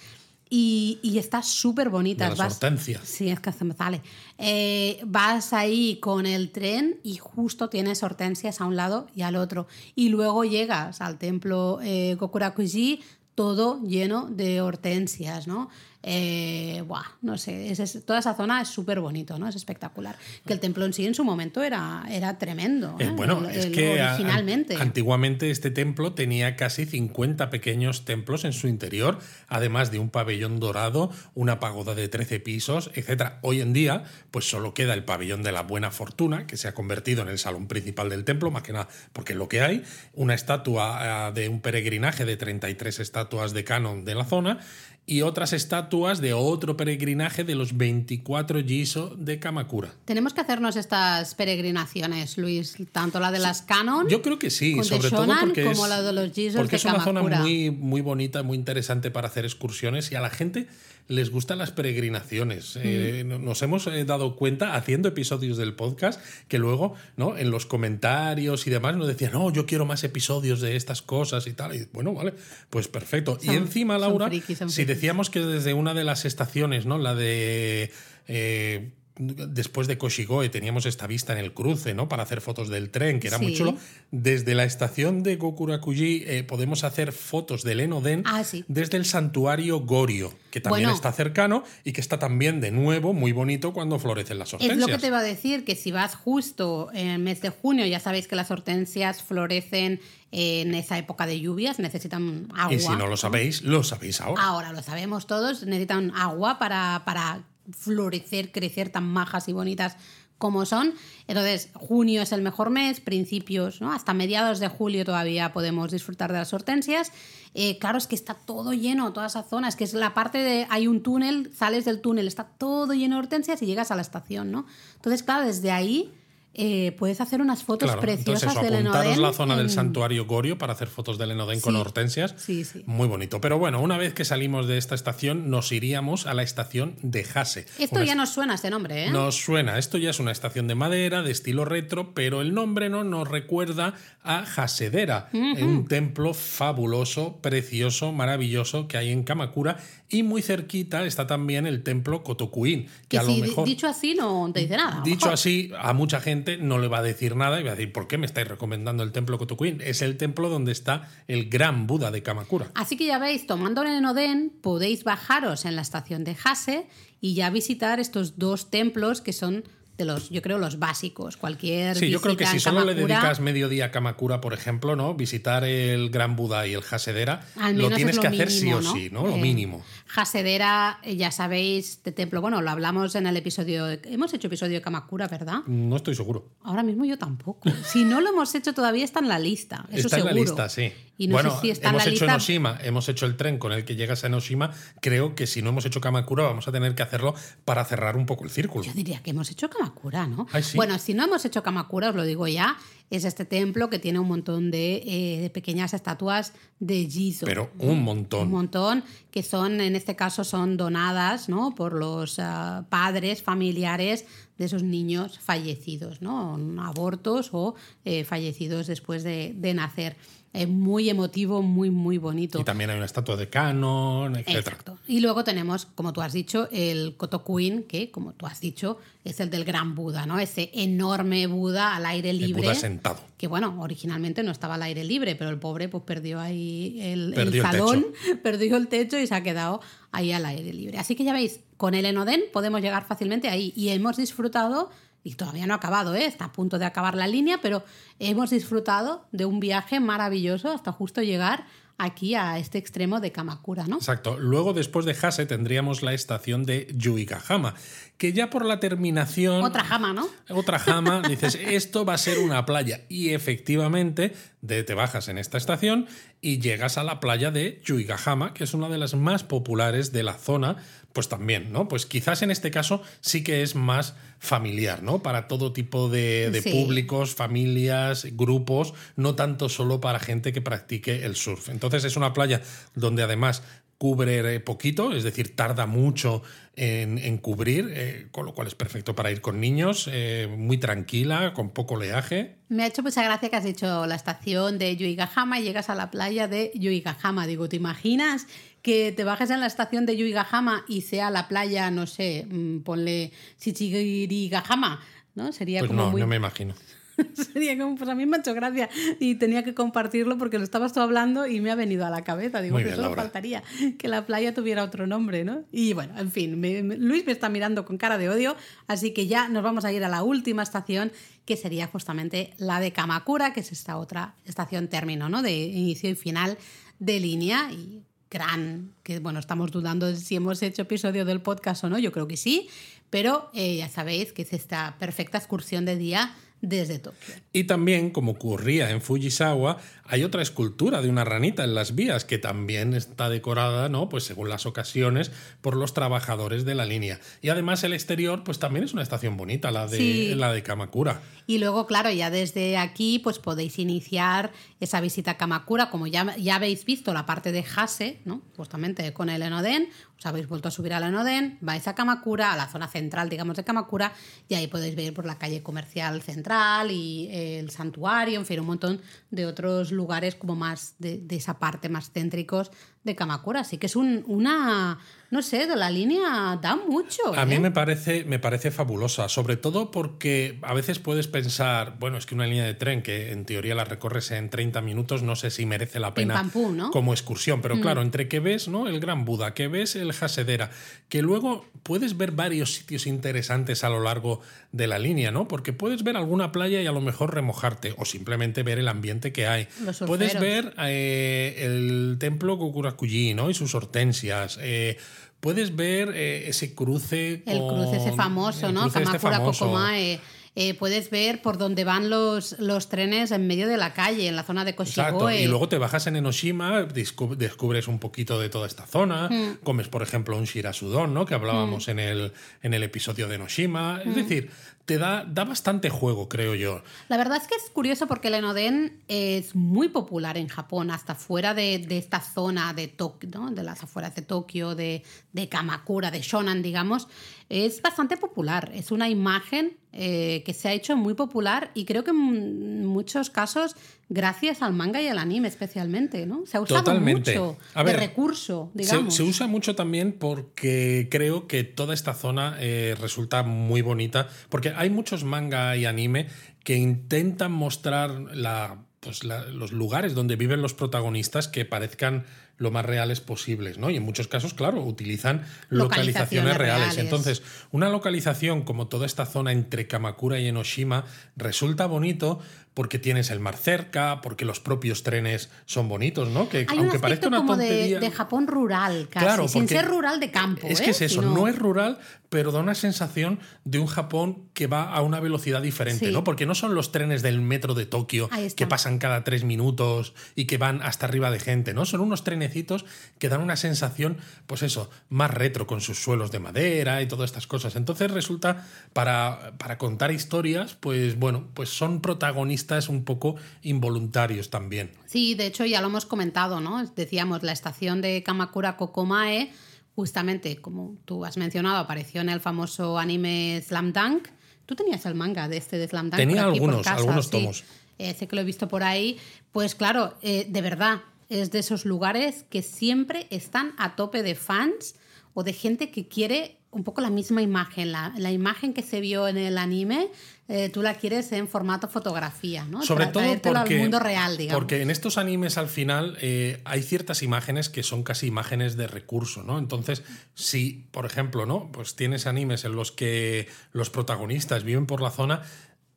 Y, y está súper bonita. De las hortensias. Sí, es que sale. Eh, vas ahí con el tren y justo tienes hortensias a un lado y al otro. Y luego llegas al templo eh, Gokurakuji, todo lleno de hortensias, ¿no? Eh, buah, no sé, es- es- toda esa zona es súper bonito, ¿no? Es espectacular. Que el templo en sí en su momento era, era tremendo. Eh, ¿eh? bueno, El- es el que a- originalmente. antiguamente este templo tenía casi 50 pequeños templos en su interior, además de un pabellón dorado, una pagoda de 13 pisos, etc. Hoy en día, pues solo queda el pabellón de la buena fortuna, que se ha convertido en el salón principal del templo, más que nada porque es lo que hay, una estatua ah, de un peregrinaje de 33 estatuas de canon de la zona y otras estatuas de otro peregrinaje de los 24 Jiso de Kamakura. Tenemos que hacernos estas peregrinaciones, Luis, tanto la de las Canon. Yo creo que sí, sobre todo porque como es, la de los porque de es una zona muy, muy bonita, muy interesante para hacer excursiones y a la gente les gustan las peregrinaciones. Eh, Mm. no- nos hemos eh, dado cuenta haciendo episodios del podcast que luego ¿no? en los comentarios y demás nos decían, no, yo quiero más episodios de estas cosas y tal. Y bueno, vale, pues perfecto. y encima, Laura, si decíamos que desde una de las estaciones, ¿no? La de. eh, después de Koshigoe teníamos esta vista en el cruce, ¿no? Para hacer fotos del tren, que era muy Sí. chulo. Desde la estación de Gokurakuji eh, podemos hacer fotos del Enoden Ah, sí. desde el santuario Gorio, que también Bueno. está cercano y que está también de nuevo muy bonito cuando florecen las hortensias. Es lo que te iba a decir, que si vas justo en el mes de junio, ya sabéis que las hortensias florecen en esa época de lluvias, necesitan agua. y si no lo sabéis, lo sabéis ahora. Ahora lo sabemos todos, necesitan agua para, para florecer, crecer tan majas y bonitas como son. Entonces, junio es el mejor mes, principios, ¿no? Hasta mediados de julio todavía podemos disfrutar de las hortensias. Eh, claro, es que está todo lleno, toda esa zona, es que es la parte de, hay un túnel, sales del túnel, está todo lleno de hortensias y llegas a la estación, ¿no? Entonces, claro, desde ahí eh, puedes hacer unas fotos Claro, preciosas entonces eso, del apuntaros la zona del santuario Gorio para hacer fotos del Enoden con Sí, hortensias. sí, sí. Muy bonito. Pero bueno, una vez que salimos de esta estación, nos iríamos a la estación de Hase. Esto Una ya nos suena este nombre, ¿eh? Nos suena, esto ya es una estación de madera, de estilo retro, pero el nombre no nos recuerda a Hasedera, un templo fabuloso, precioso, maravilloso que hay en Kamakura. Y muy cerquita está también el templo Kotokuin, que, Que a lo mejor. dicho así no te dice nada. Dicho así, a mucha gente no le va a decir nada y va a decir, ¿por qué me estáis recomendando el templo Kotokuin? Es el templo donde está el gran Buda de Kamakura. Así que ya veis, tomando el Enoden, podéis bajaros en la estación de Hase y ya visitar estos dos templos que son de los, yo creo, los básicos. Cualquier Sí, yo creo que si solo le dedicas mediodía a Kamakura, por ejemplo, ¿no? Visitar el Gran Buda y el Hasedera, lo tienes es que hacer sí o ¿no? sí, ¿no? Lo Eh, mínimo. Hasedera, eh, ya sabéis, de templo. Bueno, lo hablamos en el episodio. Hemos hecho episodio de Kamakura, ¿verdad? No estoy seguro. Ahora mismo yo tampoco. Si no lo hemos hecho todavía, está en la lista. Eso está seguro. en la lista, sí. Y no bueno, sé si está hemos la hecho lista. Enoshima, hemos hecho el tren con el que llegas a Enoshima. Creo que si no hemos hecho Kamakura, vamos a tener que hacerlo para cerrar un poco el círculo. Yo diría que hemos hecho Kamakura, ¿no? Ay, sí. Bueno, si no hemos hecho Kamakura, os lo digo ya, es este templo que tiene un montón de, eh, de pequeñas estatuas de Jizo. Pero un montón. Un montón, que son, en este caso, son donadas ¿no? por los ah, padres, familiares de esos niños fallecidos, ¿no? Abortos o eh, fallecidos después de, de nacer. Es muy emotivo, muy, muy bonito. Y también hay una estatua de Canon, etc. Exacto. Y luego tenemos, como tú has dicho, el Kotokuin, que, como tú has dicho, es el del gran Buda, ¿no? Ese enorme Buda al aire El libre. Buda sentado. Que bueno, originalmente no estaba al aire libre, pero el pobre pues perdió ahí el, el Perdió el salón, perdió el techo y se ha quedado ahí al aire libre. Así que ya veis, con el Enoden podemos llegar fácilmente ahí y hemos disfrutado, y todavía no ha acabado, ¿eh? está a punto de acabar la línea, pero hemos disfrutado de un viaje maravilloso hasta justo llegar aquí a este extremo de Kamakura, ¿no? Exacto. Luego, después de Hase, tendríamos la estación de Yuigahama, que ya por la terminación. Otra jama, ¿no? Otra jama, dices, esto va a ser una playa. Y efectivamente, de, te bajas en esta estación y llegas a la playa de Yuigahama, que es una de las más populares de la zona. Pues también, ¿no? Pues quizás en este caso sí que es más familiar, ¿no? Para todo tipo de, de Sí. públicos, familias, grupos, no tanto solo para gente que practique el surf. Entonces es una playa donde además cubre poquito, es decir, tarda mucho en, cubrir, eh, con lo cual es perfecto para ir con niños, eh, muy tranquila, con poco oleaje. Me ha hecho mucha gracia que has dicho la estación de Yuigahama y llegas a la playa de Yuigahama. Digo, ¿te imaginas que te bajes en la estación de Yuigahama y sea la playa, no sé, mm, ponle Shichigirigahama? ¿No? Sería pues como no, muy... no me imagino. Sería como, pues a mí me ha hecho gracia y tenía que compartirlo porque lo estabas tú hablando y me ha venido a la cabeza. Digo, que solo faltaría que la playa tuviera otro nombre, ¿no? Y bueno, en fin, Luis me está mirando con cara de odio, así que ya nos vamos a ir a la última estación, que sería justamente la de Kamakura, que es esta otra estación término, ¿no? De inicio y final de línea y gran, que bueno, estamos dudando de si hemos hecho episodio del podcast o no, yo creo que sí, pero eh, ya sabéis que es esta perfecta excursión de día desde Tokio. Y también, como ocurría en Fujisawa, hay otra escultura de una ranita en las vías que también está decorada, ¿no? Pues según las ocasiones, por los trabajadores de la línea. Y además el exterior, pues también es una estación bonita, la de, la de Kamakura. Y luego, claro, ya desde aquí, pues podéis iniciar esa visita a Kamakura, como ya, ya habéis visto la parte de Hase, ¿no? Justamente con el Enoden, os habéis vuelto a subir al Enoden, vais a Kamakura, a la zona central, digamos, de Kamakura, y ahí podéis ver por la calle comercial central y el santuario, en fin, un montón de otros lugares como más de, de esa parte más céntricos de Kamakura. Así que es un, una, no sé, de la línea da mucho. A mí ¿eh? me parece, me parece fabulosa, sobre todo porque a veces puedes pensar, bueno, es que una línea de tren que en teoría la recorres en 30 minutos, no sé si merece la pena como excursión, pero mm. claro, entre que ves ¿no? el Gran Buda, que ves el Hasedera, que luego puedes ver varios sitios interesantes a lo largo de la línea, ¿no? Porque puedes ver alguna playa y a lo mejor remojarte, o simplemente ver el ambiente que hay. Puedes ver eh, el templo Kukura ¿no? Y sus hortensias. Eh, puedes ver eh, ese cruce. El cruce ese famoso, ¿no? Este Kamakura Kokomae. Eh, puedes ver por dónde van los, los trenes en medio de la calle, en la zona de Koshigoe. Y luego te bajas en Enoshima, descubres un poquito de toda esta zona, mm. comes, por ejemplo, un shirasudon, ¿no? Que hablábamos mm. en, el, en el episodio de Enoshima. Es mm. decir, te da, da bastante juego, creo yo. La verdad es que es curioso porque el Enoden es muy popular en Japón, hasta fuera de, de esta zona de Tokio, ¿no? de las afueras de Tokio, de, de Kamakura, de Shonan, digamos es bastante popular. Es una imagen eh, que se ha hecho muy popular y creo que en muchos casos gracias al manga y al anime especialmente, ¿no? Se ha usado mucho de recurso, digamos. Se, usa mucho también porque creo que toda esta zona eh, resulta muy bonita, porque hay muchos manga y anime que intentan mostrar la, pues los lugares donde viven los protagonistas que parezcan lo más reales posibles, ¿no? Y en muchos casos, claro, utilizan localizaciones, reales. Entonces, una localización como toda esta zona entre Kamakura y Enoshima resulta bonito porque tienes el mar cerca, porque los propios trenes son bonitos, ¿no? Que aunque parezca una como De, de, Japón rural, casi, claro, sin ser rural de campo. Es que es ¿eh? eso, no es rural, pero da una sensación de un Japón que va a una velocidad diferente, ¿no? Porque no son los trenes del metro de Tokio que pasan cada tres minutos y que van hasta arriba de gente, ¿no? Son unos trenecitos que dan una sensación, pues eso, más retro, con sus suelos de madera y todas estas cosas. Entonces resulta, para, para contar historias, pues bueno, pues son protagonistas es un poco involuntarios también. Sí, de hecho ya lo hemos comentado, ¿no? Decíamos, la estación de Kamakura Kokomae, justamente como tú has mencionado, apareció en el famoso anime Slam Dunk. Tú tenías el manga de este de Slam Dunk. Tenía algunos, algunos tomos. Eh, sé que lo he visto por ahí. Pues claro, eh, de verdad, es de esos lugares que siempre están a tope de fans o de gente que quiere un poco la misma imagen, la, la imagen que se vio en el anime, eh, tú la quieres en formato fotografía, ¿no? Sobre todo porque, al mundo real, digamos. Porque en estos animes al final eh, hay ciertas imágenes que son casi imágenes de recurso, ¿no? Entonces, si, por ejemplo, ¿no? Pues tienes animes en los que los protagonistas viven por la zona,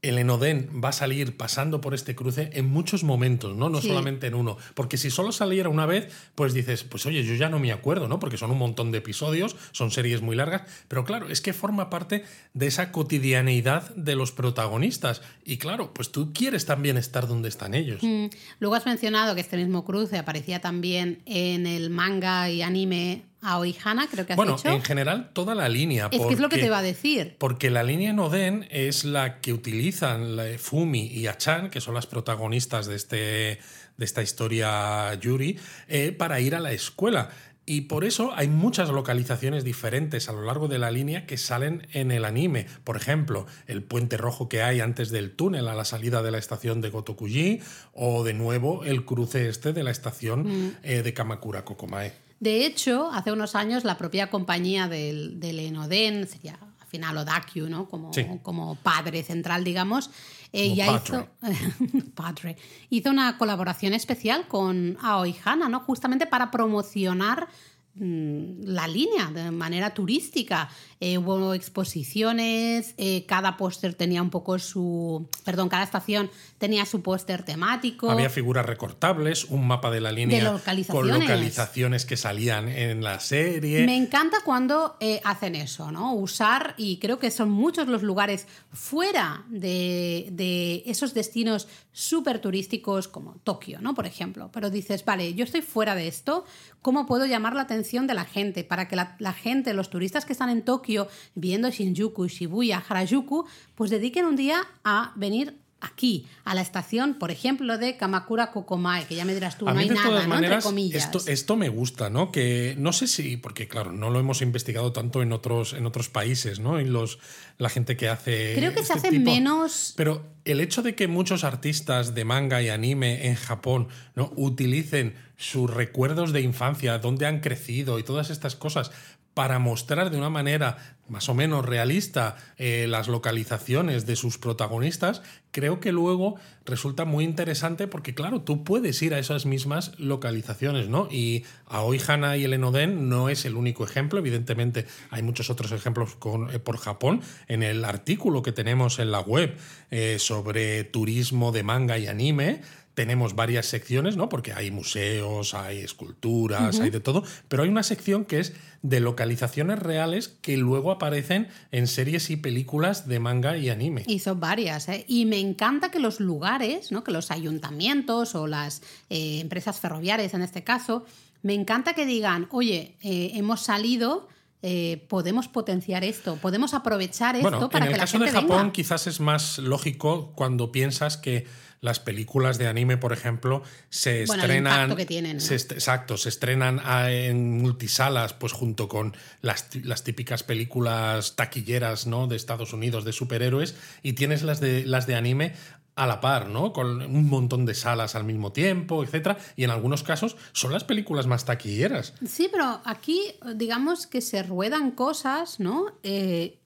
el Enoden va a salir pasando por este cruce en muchos momentos, ¿no? No solamente en uno. Porque si solo saliera una vez, pues dices, pues oye, yo ya no me acuerdo, ¿no? Porque son un montón de episodios, son series muy largas, pero claro, es que forma parte de esa cotidianeidad de los protagonistas. Y claro, pues tú quieres también estar donde están ellos. Mm. Luego has mencionado que este mismo cruce aparecía también en el manga y anime Aoihana, creo que has bueno, en general toda la línea. Es que es lo que te iba a decir. Porque la línea Noden es la que utilizan Fumi y Achan, que son las protagonistas de, este, de esta historia Yuri, eh, para ir a la escuela. Y por eso hay muchas localizaciones diferentes a lo largo de la línea que salen en el anime. Por ejemplo, el puente rojo que hay antes del túnel a la salida de la estación de Gotokuji o de nuevo el cruce este de la estación Mm. eh, de Kamakura Kokomae. De hecho, hace unos años la propia compañía del, del Enoden, sería al final Odakyu, ¿no? Como, Sí. como padre central, digamos, eh, ya padre. hizo, padre, hizo una colaboración especial con Aoi Hana, ¿no? Justamente para promocionar mm, la línea de manera turística. Eh, hubo exposiciones, eh, cada póster tenía un poco su. Perdón, cada estación tenía su póster temático. Había figuras recortables, un mapa de la línea con localizaciones. localizaciones que salían en la serie. Me encanta cuando eh, hacen eso, ¿no? Usar, y creo que son muchos los lugares fuera de, de esos destinos súper turísticos como Tokio, ¿no? Por ejemplo. Pero dices, vale, yo estoy fuera de esto, ¿cómo puedo llamar la atención de la gente? Para que la, la gente, los turistas que están en Tokio, viendo Shinjuku, Shibuya, Harajuku, pues dediquen un día a venir aquí, a la estación, por ejemplo, de Kamakura Kokomae, que ya me dirás tú, A no mí, hay de nada, todas ¿no? maneras, Entre comillas. esto, esto me gusta, ¿no? Que no sé si, porque claro, no lo hemos investigado tanto en otros, en otros países, ¿no? Y los, la gente que hace. Creo que se este hace tipo- menos Pero el hecho de que muchos artistas de manga y anime en Japón ¿no? utilicen sus recuerdos de infancia, dónde han crecido y todas estas cosas para mostrar de una manera más o menos realista eh, las localizaciones de sus protagonistas, creo que luego resulta muy interesante porque, claro, tú puedes ir a esas mismas localizaciones, ¿no? Y Aoi Hana y el Enoden no es el único ejemplo, evidentemente hay muchos otros ejemplos eh, por Japón. En el artículo que tenemos en la web eh, sobre turismo de manga y anime, tenemos varias secciones, ¿no? Porque hay museos, hay esculturas, hay de todo, pero hay una sección que es de localizaciones reales que luego aparecen en series y películas de manga y anime. Hizo varias, ¿eh? Y me encanta que los lugares, ¿no? que los ayuntamientos o las eh, empresas ferroviarias en este caso, me encanta que digan, oye, eh, hemos salido, eh, podemos potenciar esto, podemos aprovechar esto Bueno, para en el que la caso de gente Japón venga. quizás es más lógico cuando piensas que las películas de anime, por ejemplo, se Bueno, estrenan. impacto que tienen, ¿no? se est- exacto, se estrenan a- en multisalas, pues junto con las, las típicas películas taquilleras, ¿no? De Estados Unidos de superhéroes, y tienes las de las de anime a la par, ¿no? Con un montón de salas al mismo tiempo, etcétera. Y en algunos casos son las películas más taquilleras. Sí, pero aquí digamos que se ruedan cosas, ¿no? Eh,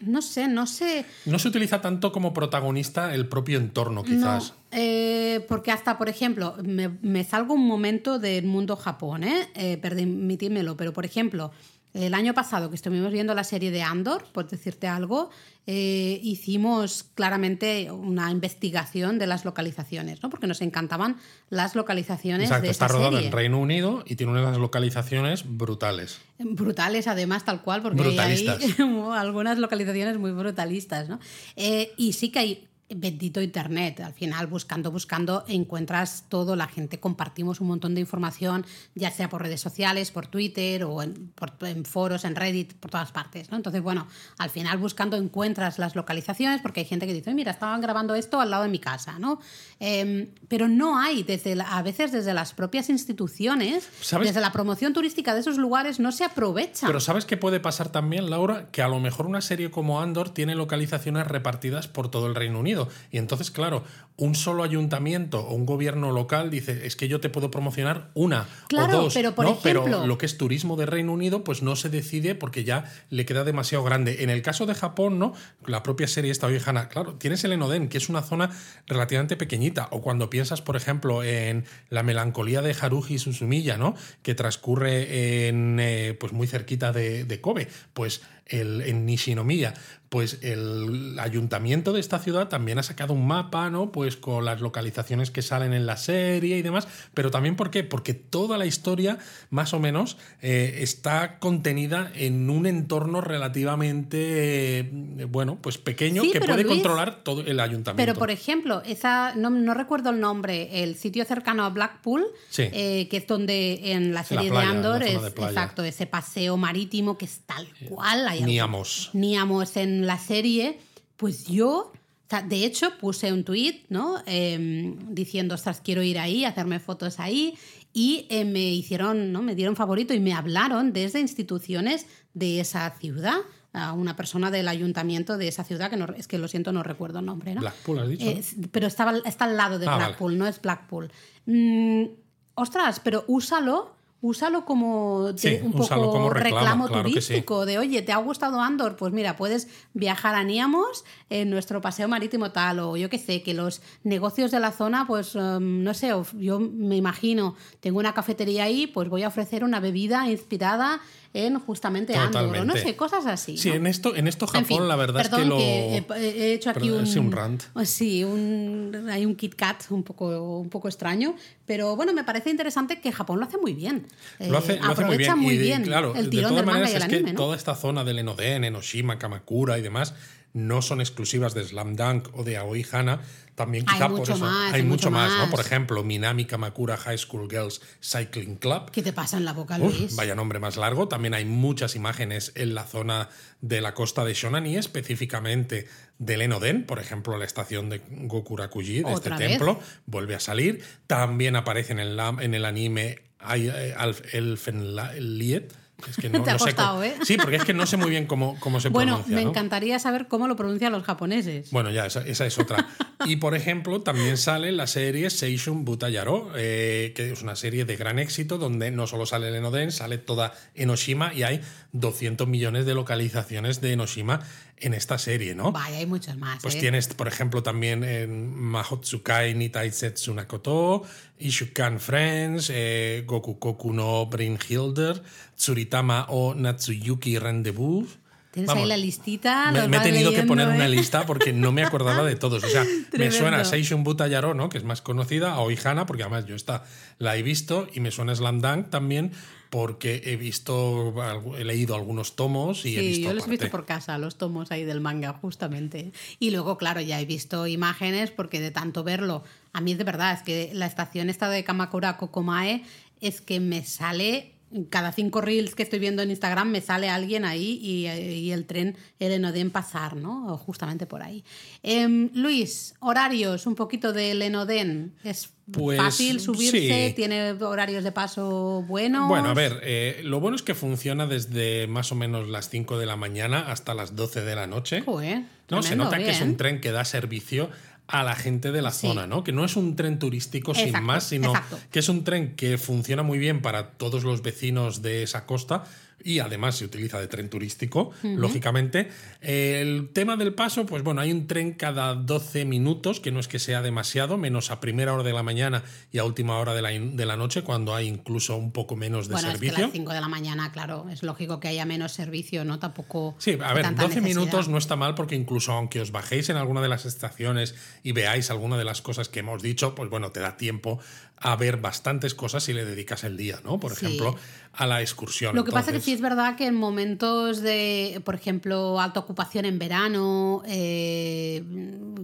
no sé, no sé. No se utiliza tanto como protagonista el propio entorno, quizás. No, eh, porque hasta, por ejemplo, me, me salgo un momento del mundo Japón, ¿eh? eh permitidmelo, pero por ejemplo, el año pasado que estuvimos viendo la serie de Andor, por decirte algo, eh, hicimos claramente una investigación de las localizaciones, ¿no? Porque nos encantaban las localizaciones Exacto, de está esa rodado serie. en Reino Unido y tiene unas localizaciones brutales. Brutales, además, tal cual, porque hay algunas localizaciones muy brutalistas, ¿no? Eh, y sí que hay bendito internet. Al final, buscando, buscando, encuentras todo. La gente compartimos un montón de información, ya sea por redes sociales, por Twitter o en, por- en foros, en Reddit, por todas partes. ¿no? Entonces, bueno, al final buscando encuentras las localizaciones, porque hay gente que dice, "Oye, mira, estaban grabando esto al lado de mi casa, ¿no? Em, pero no hay, desde la- a veces desde las propias instituciones, ¿Sabes? desde la promoción turística de esos lugares, no se aprovecha. Pero ¿sabes qué puede pasar también, Laura? Que a lo mejor una serie como Andor tiene localizaciones repartidas por todo el Reino Unido. Y entonces, claro, un solo ayuntamiento o un gobierno local dice, es que yo te puedo promocionar una Claro, o dos. pero por ¿no? ejemplo- Pero lo que es turismo de Reino Unido, pues no se decide porque ya le queda demasiado grande. En el caso de Japón, ¿no? La propia serie esta viejana, claro, tienes el Enoden, que es una zona relativamente pequeñita. O cuando piensas, por ejemplo, en la melancolía de Haruhi Suzumiya, ¿no? Que transcurre en eh, pues muy cerquita de, de Kobe, pues el, en Nishinomiya. Pues el ayuntamiento de esta ciudad también ha sacado un mapa, ¿no? Pues con las localizaciones que salen en la serie y demás. Pero también, ¿por qué? Porque toda la historia, más o menos, eh, está contenida en un entorno relativamente, eh, bueno, pues pequeño Sí, que puede Luis, controlar todo el ayuntamiento. Pero, por ejemplo, esa no, no recuerdo el nombre, el sitio cercano a Blackpool, Sí. eh, que es donde en la serie playa, de Andor es de exacto, ese paseo marítimo que es tal cual. Niamos. Niamos en la serie, pues yo de hecho, puse un tweet, ¿no? Em, diciendo, ostras, quiero ir ahí, hacerme fotos ahí. Y eh, me hicieron, ¿no? Me dieron favorito y me hablaron desde instituciones de esa ciudad a una persona del ayuntamiento de esa ciudad, que no, es que lo siento, no recuerdo el nombre, ¿no? Blackpool, has dicho. Eh, pero estaba, está al lado de Ah, Blackpool, no es Blackpool. Mm, ostras, pero úsalo. Úsalo como Sí, un úsalo poco como reclamo, claro que sí. turístico, de oye, ¿te ha gustado Andor? Pues mira, puedes viajar a Niamos en nuestro paseo marítimo tal, o yo qué sé, que los negocios de la zona, pues em, no sé, yo me imagino, tengo una cafetería ahí, pues voy a ofrecer una bebida inspirada en justamente Andor, o no Totalmente. sé, cosas así. Sí, ¿no? en esto, en esto En Japón fin, la verdad perdón es que lo... he, he hecho aquí Perdón, un, sí, un rant. Sí, un, hay un Kit Kat un poco, un poco extraño, pero bueno, me parece interesante que Japón lo hace muy bien. Lo hace, Eh, lo hace muy bien. aprovecha muy y de- bien claro, el de tirón todas del manga maneras y el es que anime, ¿no? toda esta zona del Enoden, Enoshima, Kamakura y demás no son exclusivas de Slam Dunk o de Aoi Hana. También Hay quizá por mucho eso más, hay hay mucho más, ¿no? Por ejemplo, Minami Kamakura High School Girls Cycling Club. ¿Qué te pasa en la boca, Uf, Luis? vaya nombre más largo. También hay muchas imágenes en la zona de la costa de Shonan y específicamente del Enoden. Por ejemplo, la estación de Gokurakuji, de este vez. templo, vuelve a salir. También aparece en en el anime hay, eh, Elfenlied. Es que no, Te ha no sé costado, cómo- ¿eh? Sí, porque es que no sé muy bien cómo, cómo se Bueno, pronuncia. me ¿no? encantaría saber cómo lo pronuncian los japoneses. Bueno, ya, esa, esa es otra. Y por ejemplo, también sale la serie Seishun Butayaro, eh, que es una serie de gran éxito donde no solo sale el Enoden, sale toda Enoshima y hay 200 millones de localizaciones de Enoshima en esta serie, ¿no? Vaya, hay muchos más. Pues ¿eh? tienes, por ejemplo, también en Mahotsukai ni Taisetsu Nakoto, Ishukan Friends, eh, Goku Koku no Brynhilder, Tsuritama o Natsuyuki Rendezvous. Tienes Vamos, ahí la listita. me, he tenido que poner una ¿eh? lista porque no me acordaba de todos. O sea, me suena Seishun Butayaro, ¿no? que es más conocida, a Oihana, porque además yo esta la he visto, y me suena Slam Dunk también porque he visto, he leído algunos tomos y he Sí, visto yo los he visto por casa, los tomos ahí del manga, justamente. Y luego, claro, ya he visto imágenes porque de tanto verlo, a mí de verdad es que la estación esta de Kamakura Kokomae es que me sale, cada cinco reels que estoy viendo en Instagram me sale alguien ahí y, y el tren, el Enoden pasar, ¿no? O Justamente por ahí. Em, Luis, horarios, un poquito del Enoden. ¿Es Pues, fácil subirse? sí. ¿Tiene horarios de paso buenos? Bueno, a ver, eh, lo bueno es que funciona desde más o menos las 5 de la mañana hasta las 12 de la noche. Joder, ¿no? Se nota que es un tren que da servicio a la gente de la Sí. zona, ¿no? Que no es un tren turístico sin más, sino exacto. que es un tren que funciona muy bien para todos los vecinos de esa costa y además se utiliza de tren turístico, lógicamente. El tema del paso, pues bueno, hay un tren cada 12 minutos, que no es que sea demasiado, menos a primera hora de la mañana y a última hora de la, de la noche, cuando hay incluso un poco menos de bueno, es que a servicio. las 5 de la mañana, claro, es lógico que haya menos servicio, ¿no? Tampoco. Sí, a ver, tanta 12 necesidad. minutos no está mal porque incluso aunque os bajéis en alguna de las estaciones y veáis alguna de las cosas que hemos dicho, pues bueno, te da tiempo a ver bastantes cosas si le dedicas el día, ¿no? Por Sí. ejemplo, a la excursión. Lo que pasa es que sí es verdad que en momentos de, por ejemplo, alta ocupación en verano, eh,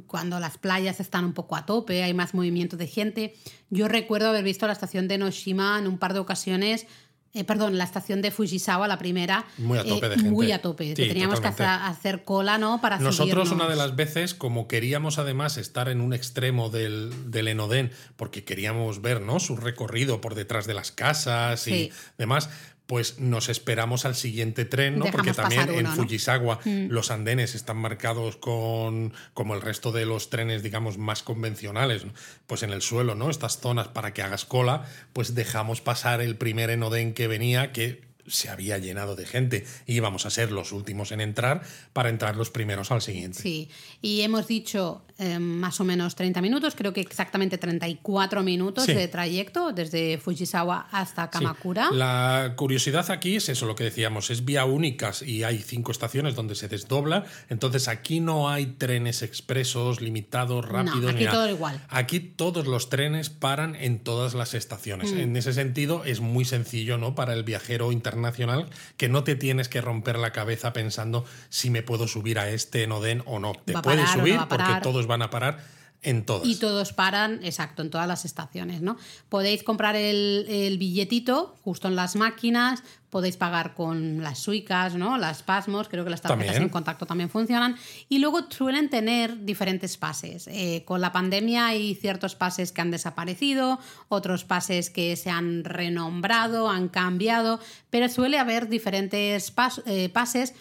cuando las playas están un poco a tope, hay más movimiento de gente. Yo recuerdo haber visto la estación de Noshima en un par de ocasiones. Eh, perdón, la estación de Fujisawa, la primera. Muy a tope eh, de gente. Muy a tope. Sí, que teníamos que hacer, cola, ¿no? Para Nosotros subirnos. una de las veces, como queríamos además estar en un extremo del, del Enoden, porque queríamos ver ¿no? su recorrido por detrás de las casas y Sí. demás, pues nos esperamos al siguiente tren, ¿no? Dejamos porque también en ¿no? Mm. Fujisawa los andenes están marcados con, como el resto de los trenes, digamos, más convencionales, ¿no? pues en el suelo, ¿no? Estas zonas para que hagas cola, pues dejamos pasar el primer Enoden que venía, que se había llenado de gente y íbamos a ser los últimos en entrar para entrar los primeros al siguiente. Sí, y hemos dicho eh, más o menos 30 minutos, creo que exactamente 34 minutos Sí. de trayecto desde Fujisawa hasta Sí. Kamakura. La curiosidad aquí es eso, lo que decíamos, es vía únicas y hay cinco estaciones donde se desdobla. Entonces aquí no hay trenes expresos, limitados, rápidos. aquí ni nada. todo igual. Aquí todos los trenes paran en todas las Mm. estaciones. En ese sentido es muy sencillo, ¿no? Para el viajero internacional que no te tienes que romper la cabeza pensando si me puedo subir a este Noden o no. Te ¿Va a puedes no subir porque parar? todos van a parar en todas. Y todos paran, exacto, en todas las estaciones, ¿no? Podéis comprar el, el billetito justo en las máquinas, podéis pagar con las suicas, ¿no? Las pasmos, creo que las tarjetas También. en contacto también funcionan. Y luego suelen tener diferentes pases. Eh, con la pandemia hay ciertos pases que han desaparecido, otros pases que se han renombrado, han cambiado, pero suele haber diferentes pas- eh, pases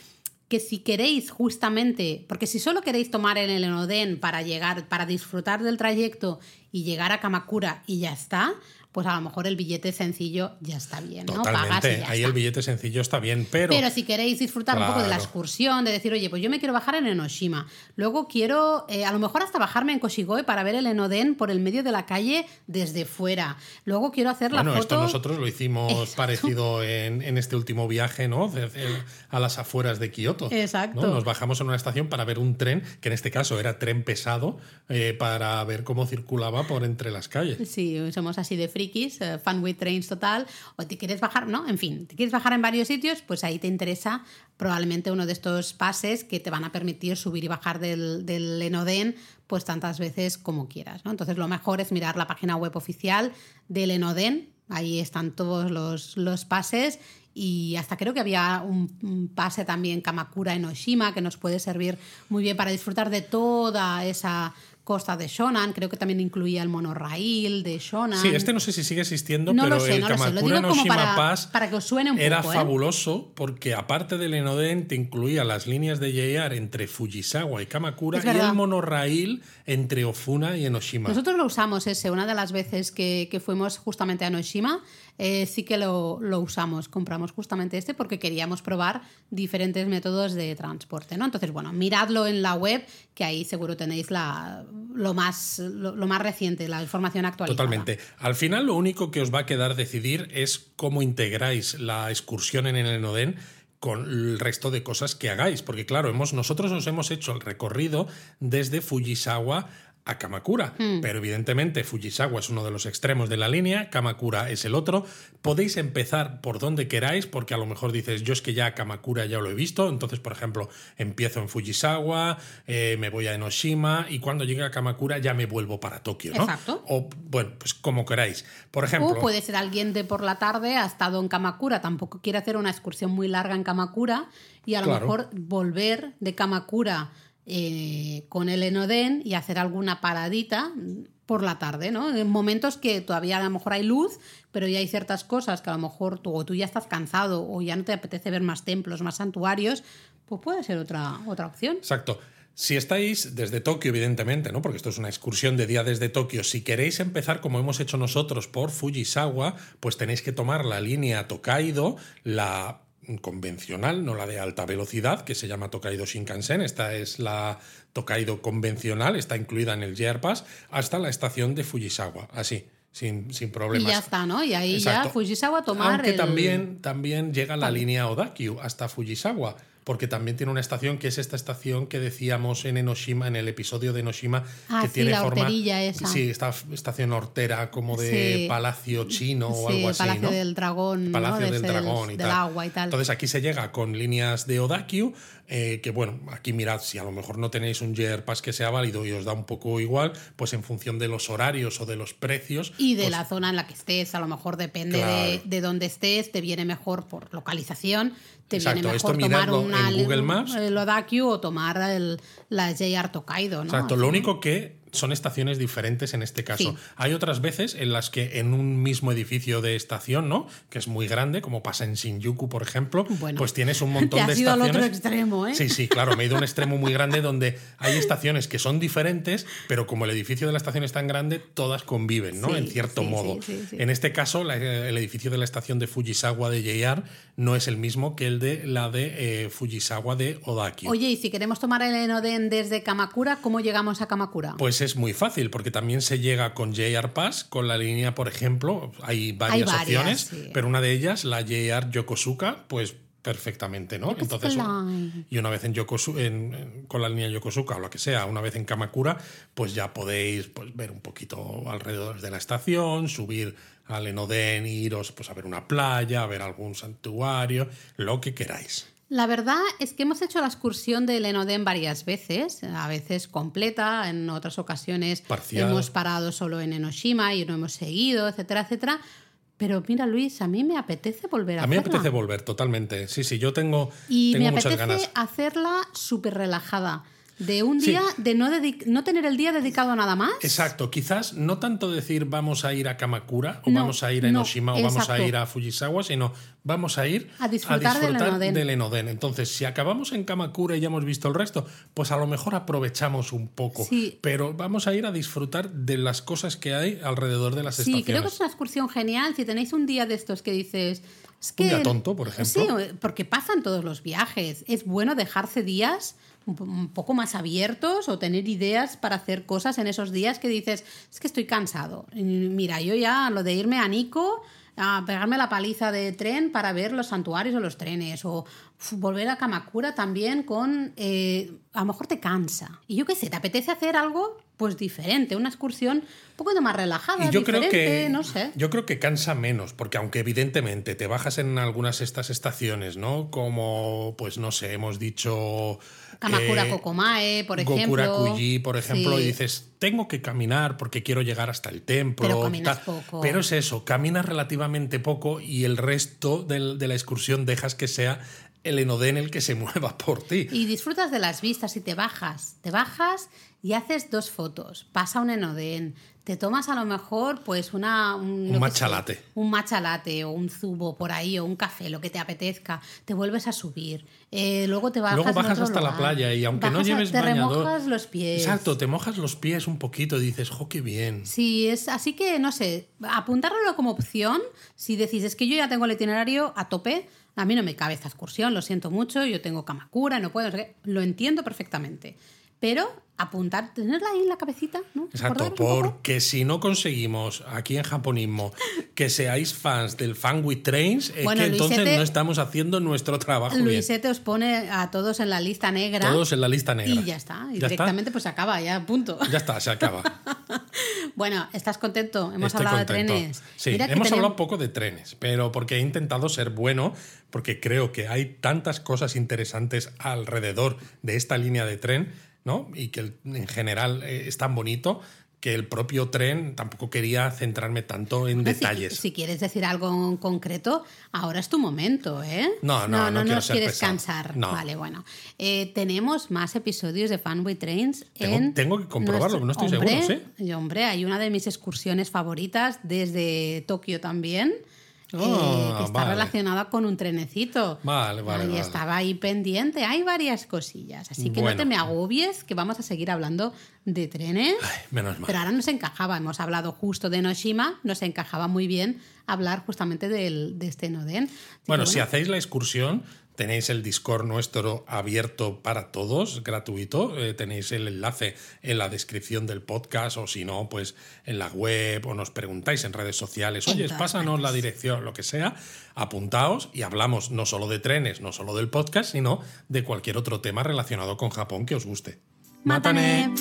que si queréis justamente, porque si solo queréis tomar el Enoden para llegar, para disfrutar del trayecto y llegar a Kamakura y ya está, pues a lo mejor el billete sencillo ya está bien, ¿no? Pagas y ya Ahí está. el billete sencillo está bien, pero. Pero si queréis disfrutar un poco de la excursión, de decir, oye, pues yo me quiero bajar en Enoshima, luego quiero, eh, a lo mejor hasta bajarme en Koshigoe para ver el Enoden por el medio de la calle desde fuera, luego quiero hacer la Bueno, foto... esto nosotros lo hicimos Exacto. parecido en, en este último viaje, ¿no? A las afueras de Kioto. Exacto. ¿no? Nos bajamos en una estación para ver un tren, que en este caso era tren pesado, eh, para ver cómo circulaba por entre las calles. Sí, somos así de frikis, eh, fan with trains total, o te quieres bajar, ¿no? En fin, te quieres bajar en varios sitios, pues ahí te interesa probablemente uno de estos pases que te van a permitir subir y bajar del, del Enoden pues tantas veces como quieras, ¿no? Entonces lo mejor es mirar la página web oficial del Enoden, ahí están todos los, los pases y hasta creo que había un pase también Kamakura en Oshima que nos puede servir muy bien para disfrutar de toda esa costa de Shonan, creo que también incluía el monorraíl de Shonan. Sí, este no sé si sigue existiendo, No pero lo sé, el no lo sé. Lo Kamakura como para- Pass para que os suene un era poco, ¿eh? fabuloso porque aparte del Enoden te incluía las líneas de JR entre Fujisawa y Kamakura y el monorraíl entre Ofuna y Enoshima. Nosotros lo usamos ese, una de las veces que, que fuimos justamente a Noshima, eh, sí que lo, usamos, compramos justamente este porque queríamos probar diferentes métodos de transporte, ¿no? Entonces, bueno, miradlo en la web, que ahí seguro tenéis la, lo, más, lo, más reciente, la información actualizada. Totalmente. Al final lo único que os va a quedar decidir es cómo integráis la excursión en el Enoden con el resto de cosas que hagáis. Porque claro, hemos, nosotros os hemos hecho el recorrido desde Fujisawa a Kamakura. Hmm. Pero evidentemente Fujisawa es uno de los extremos de la línea, Kamakura es el otro. Podéis empezar por donde queráis, porque a lo mejor dices, yo es que ya Kamakura ya lo he visto, entonces, por ejemplo, empiezo en Fujisawa, eh, me voy a Enoshima y cuando llegue a Kamakura ya me vuelvo para Tokio, ¿no? Exacto. O, bueno, pues como queráis. Por ejemplo, O puede ser alguien de por la tarde, ha estado en Kamakura, tampoco quiere hacer una excursión muy larga en Kamakura y a lo Claro. mejor volver de Kamakura eh, con el Enoden y hacer alguna paradita por la tarde, ¿no? En momentos que todavía a lo mejor hay luz, pero ya hay ciertas cosas que a lo mejor tú, o tú ya estás cansado o ya no te apetece ver más templos, más santuarios, pues puede ser otra, otra opción. Exacto. Si estáis desde Tokio, evidentemente, ¿no? Porque esto es una excursión de día desde Tokio. Si queréis empezar, como hemos hecho nosotros, por Fujisawa, pues tenéis que tomar la línea Tokaido, la convencional, no la de alta velocidad, que se llama Tokaido Shinkansen. Esta es la Tokaido convencional, está incluida en el JR Pass, hasta la estación de Fujisawa. Así, sin, sin Y problemas. ya está, ¿no? Y ahí ya. Fujisawa tomar Aunque el- también, también llega la línea Odakyu hasta Fujisawa, porque también tiene una estación que es esta estación que decíamos en Enoshima, en el episodio de Enoshima, Ah, que sí, tiene la forma. esa. Sí, esta estación hortera como de Sí. palacio chino o algo el así. Palacio ¿no? del Dragón. Palacio De del Dragón y del tal. agua y tal. Entonces aquí se llega con líneas de Odakyu, eh, que bueno, aquí mirad, si a lo mejor no tenéis un JR Pass que sea válido y os da un poco igual, pues en función de los horarios o de los precios. Y de pues la zona en la que estés, a lo mejor depende Claro. de, de dónde estés, te viene mejor por localización, te Exacto, viene esto mejor tomar miradlo una, en Google Maps. el Odakyu o tomar el, la JR Tokaido, ¿no? Exacto, lo único que son estaciones diferentes en este caso. Sí. Hay otras veces en las que en un mismo edificio de estación, ¿no? Que es muy grande, como pasa en Shinjuku, por ejemplo, Bueno, pues tienes un montón te de has ido al estaciones. otro extremo, ¿eh? Sí, sí, claro, me he ido a un extremo muy grande donde hay estaciones que son diferentes, pero como el edificio de la estación es tan grande, todas conviven, ¿no? Sí, en cierto sí, modo. En este caso, la- el edificio de la estación de Fujisawa de JR no es el mismo que el de la de eh, Fujisawa de Odakyu. Oye, y si queremos tomar el Enoden desde Kamakura, ¿cómo llegamos a Kamakura? Pues es muy fácil, porque también se llega con JR Pass, con la línea, por ejemplo, hay varias, varias, opciones, sí. pero una de ellas, la JR Yokosuka, pues perfectamente, ¿no? Entonces, y una vez en Yokosu en- en- con la línea Yokosuka o lo que sea, una vez en Kamakura, pues ya podéis pues, ver un poquito alrededor de la estación, subir al Enoden, iros pues, a ver una playa, a ver algún santuario, lo que queráis. La verdad es que hemos hecho la excursión del Enoden varias veces, a veces completa, en otras ocasiones Parcial. hemos parado solo en Enoshima y no hemos seguido, etcétera, etcétera. Pero mira, Luis, a mí me apetece volver a A mí me apetece volver, totalmente. Sí, sí, yo tengo, Y tengo me muchas apetece ganas. hacerla súper relajada. De un Sí. día, de no, no tener el día dedicado a nada más. Exacto, quizás no tanto decir vamos a ir a Kamakura o No, vamos a ir a no, Enoshima o vamos a ir a Fujisawa, sino vamos a ir A disfrutar del Enoden. del Enoden. Entonces, si acabamos en Kamakura y ya hemos visto el resto, pues a lo mejor aprovechamos un poco. Sí. Pero vamos a ir a disfrutar de las cosas que hay alrededor de las Sí, estaciones. creo que es una excursión genial. Si tenéis un día de estos que dices. Es que, Un día tonto, por ejemplo. Sí, porque pasan todos los viajes. Es bueno dejarse días un po- un poco más abiertos o tener ideas para hacer cosas en esos días que dices, es que estoy cansado. Mira, yo ya lo de irme a Nico a pegarme la paliza de tren para ver los santuarios o los trenes o volver a Kamakura también con eh, a lo mejor te cansa y yo qué sé te apetece hacer algo pues diferente una excursión un poquito más relajada Y yo creo diferente, que no sé yo creo que cansa menos, porque aunque evidentemente te bajas en algunas de estas estaciones, ¿no? Como, pues no sé, hemos dicho. Kamakura eh, Kokomae por ejemplo Gokurakuji, por ejemplo, Sí. y dices, tengo que caminar porque quiero llegar hasta el templo. Pero caminas tal". poco. Pero es eso, caminas relativamente poco y el resto del- de la excursión dejas que sea el enodén el que se mueva por ti. Y disfrutas de las vistas y te bajas. Te bajas y haces dos fotos. Pasa un enodén. Te tomas a lo mejor pues una... Un, sé, latte. Un matcha latte o un zubo por ahí o un café, lo que te apetezca. Te vuelves a subir. Eh, luego te bajas Luego en bajas otro hasta la playa y aunque no a- lleves Te bañador, remojas los pies. Exacto, te mojas los pies un poquito y dices, ¡jo, qué bien! Sí, es así que no sé, apuntarlo como opción, si decís, es que yo ya tengo el itinerario a tope, a mí no me cabe esta excursión, lo siento mucho, yo tengo Kamakura, no puedo, lo entiendo perfectamente. Pero apuntar, tenerla ahí en la cabecita, ¿no? Exacto, un porque si no conseguimos aquí en Japonismo que seáis fans del Fan with Trains, es Bueno, que entonces no estamos haciendo nuestro trabajo bien. Luisete os pone a todos en la lista negra. Todos en la lista negra. Y ya está, y ¿Ya directamente pues se acaba, ya, punto. Ya está, se acaba. Bueno, ¿estás contento? Hemos Estoy hablado contento. de trenes. Sí, Mira hemos hablado poco de trenes, pero porque he intentado ser bueno, porque creo que hay tantas cosas interesantes alrededor de esta línea de tren, ¿no? Y que en general eh, es tan bonito que el propio tren tampoco quería centrarme tanto en detalles. Si, quieres decir algo en concreto, ahora es tu momento, ¿eh? No, no, no quiero nos ser quieres pesado. cansar. No. Vale, bueno. Eh, tenemos más episodios de Fanboy Trains Tengo- en. tengo que comprobarlo, no estoy hombre, seguro, y, hombre, hay una de mis excursiones favoritas desde Tokio también. Eh, Ah, que está vale. relacionada con un trenecito. Vale, vale, Y vale. estaba ahí pendiente. Hay varias cosillas. Así que no te me agobies, que vamos a seguir hablando de trenes. Ay, menos mal. Pero ahora nos encajaba, hemos hablado justo de Noshima, nos encajaba muy bien hablar justamente del, de este Noden. Así Bueno, si hacéis la excursión, tenéis el Discord nuestro abierto para todos, gratuito. Eh, tenéis el enlace en la descripción del podcast o si no, pues en la web o nos preguntáis en redes sociales, oye, pásanos la dirección, lo que sea. Apuntaos y hablamos no solo de trenes, no solo del podcast, sino de cualquier otro tema relacionado con Japón que os guste. ¡Mátane!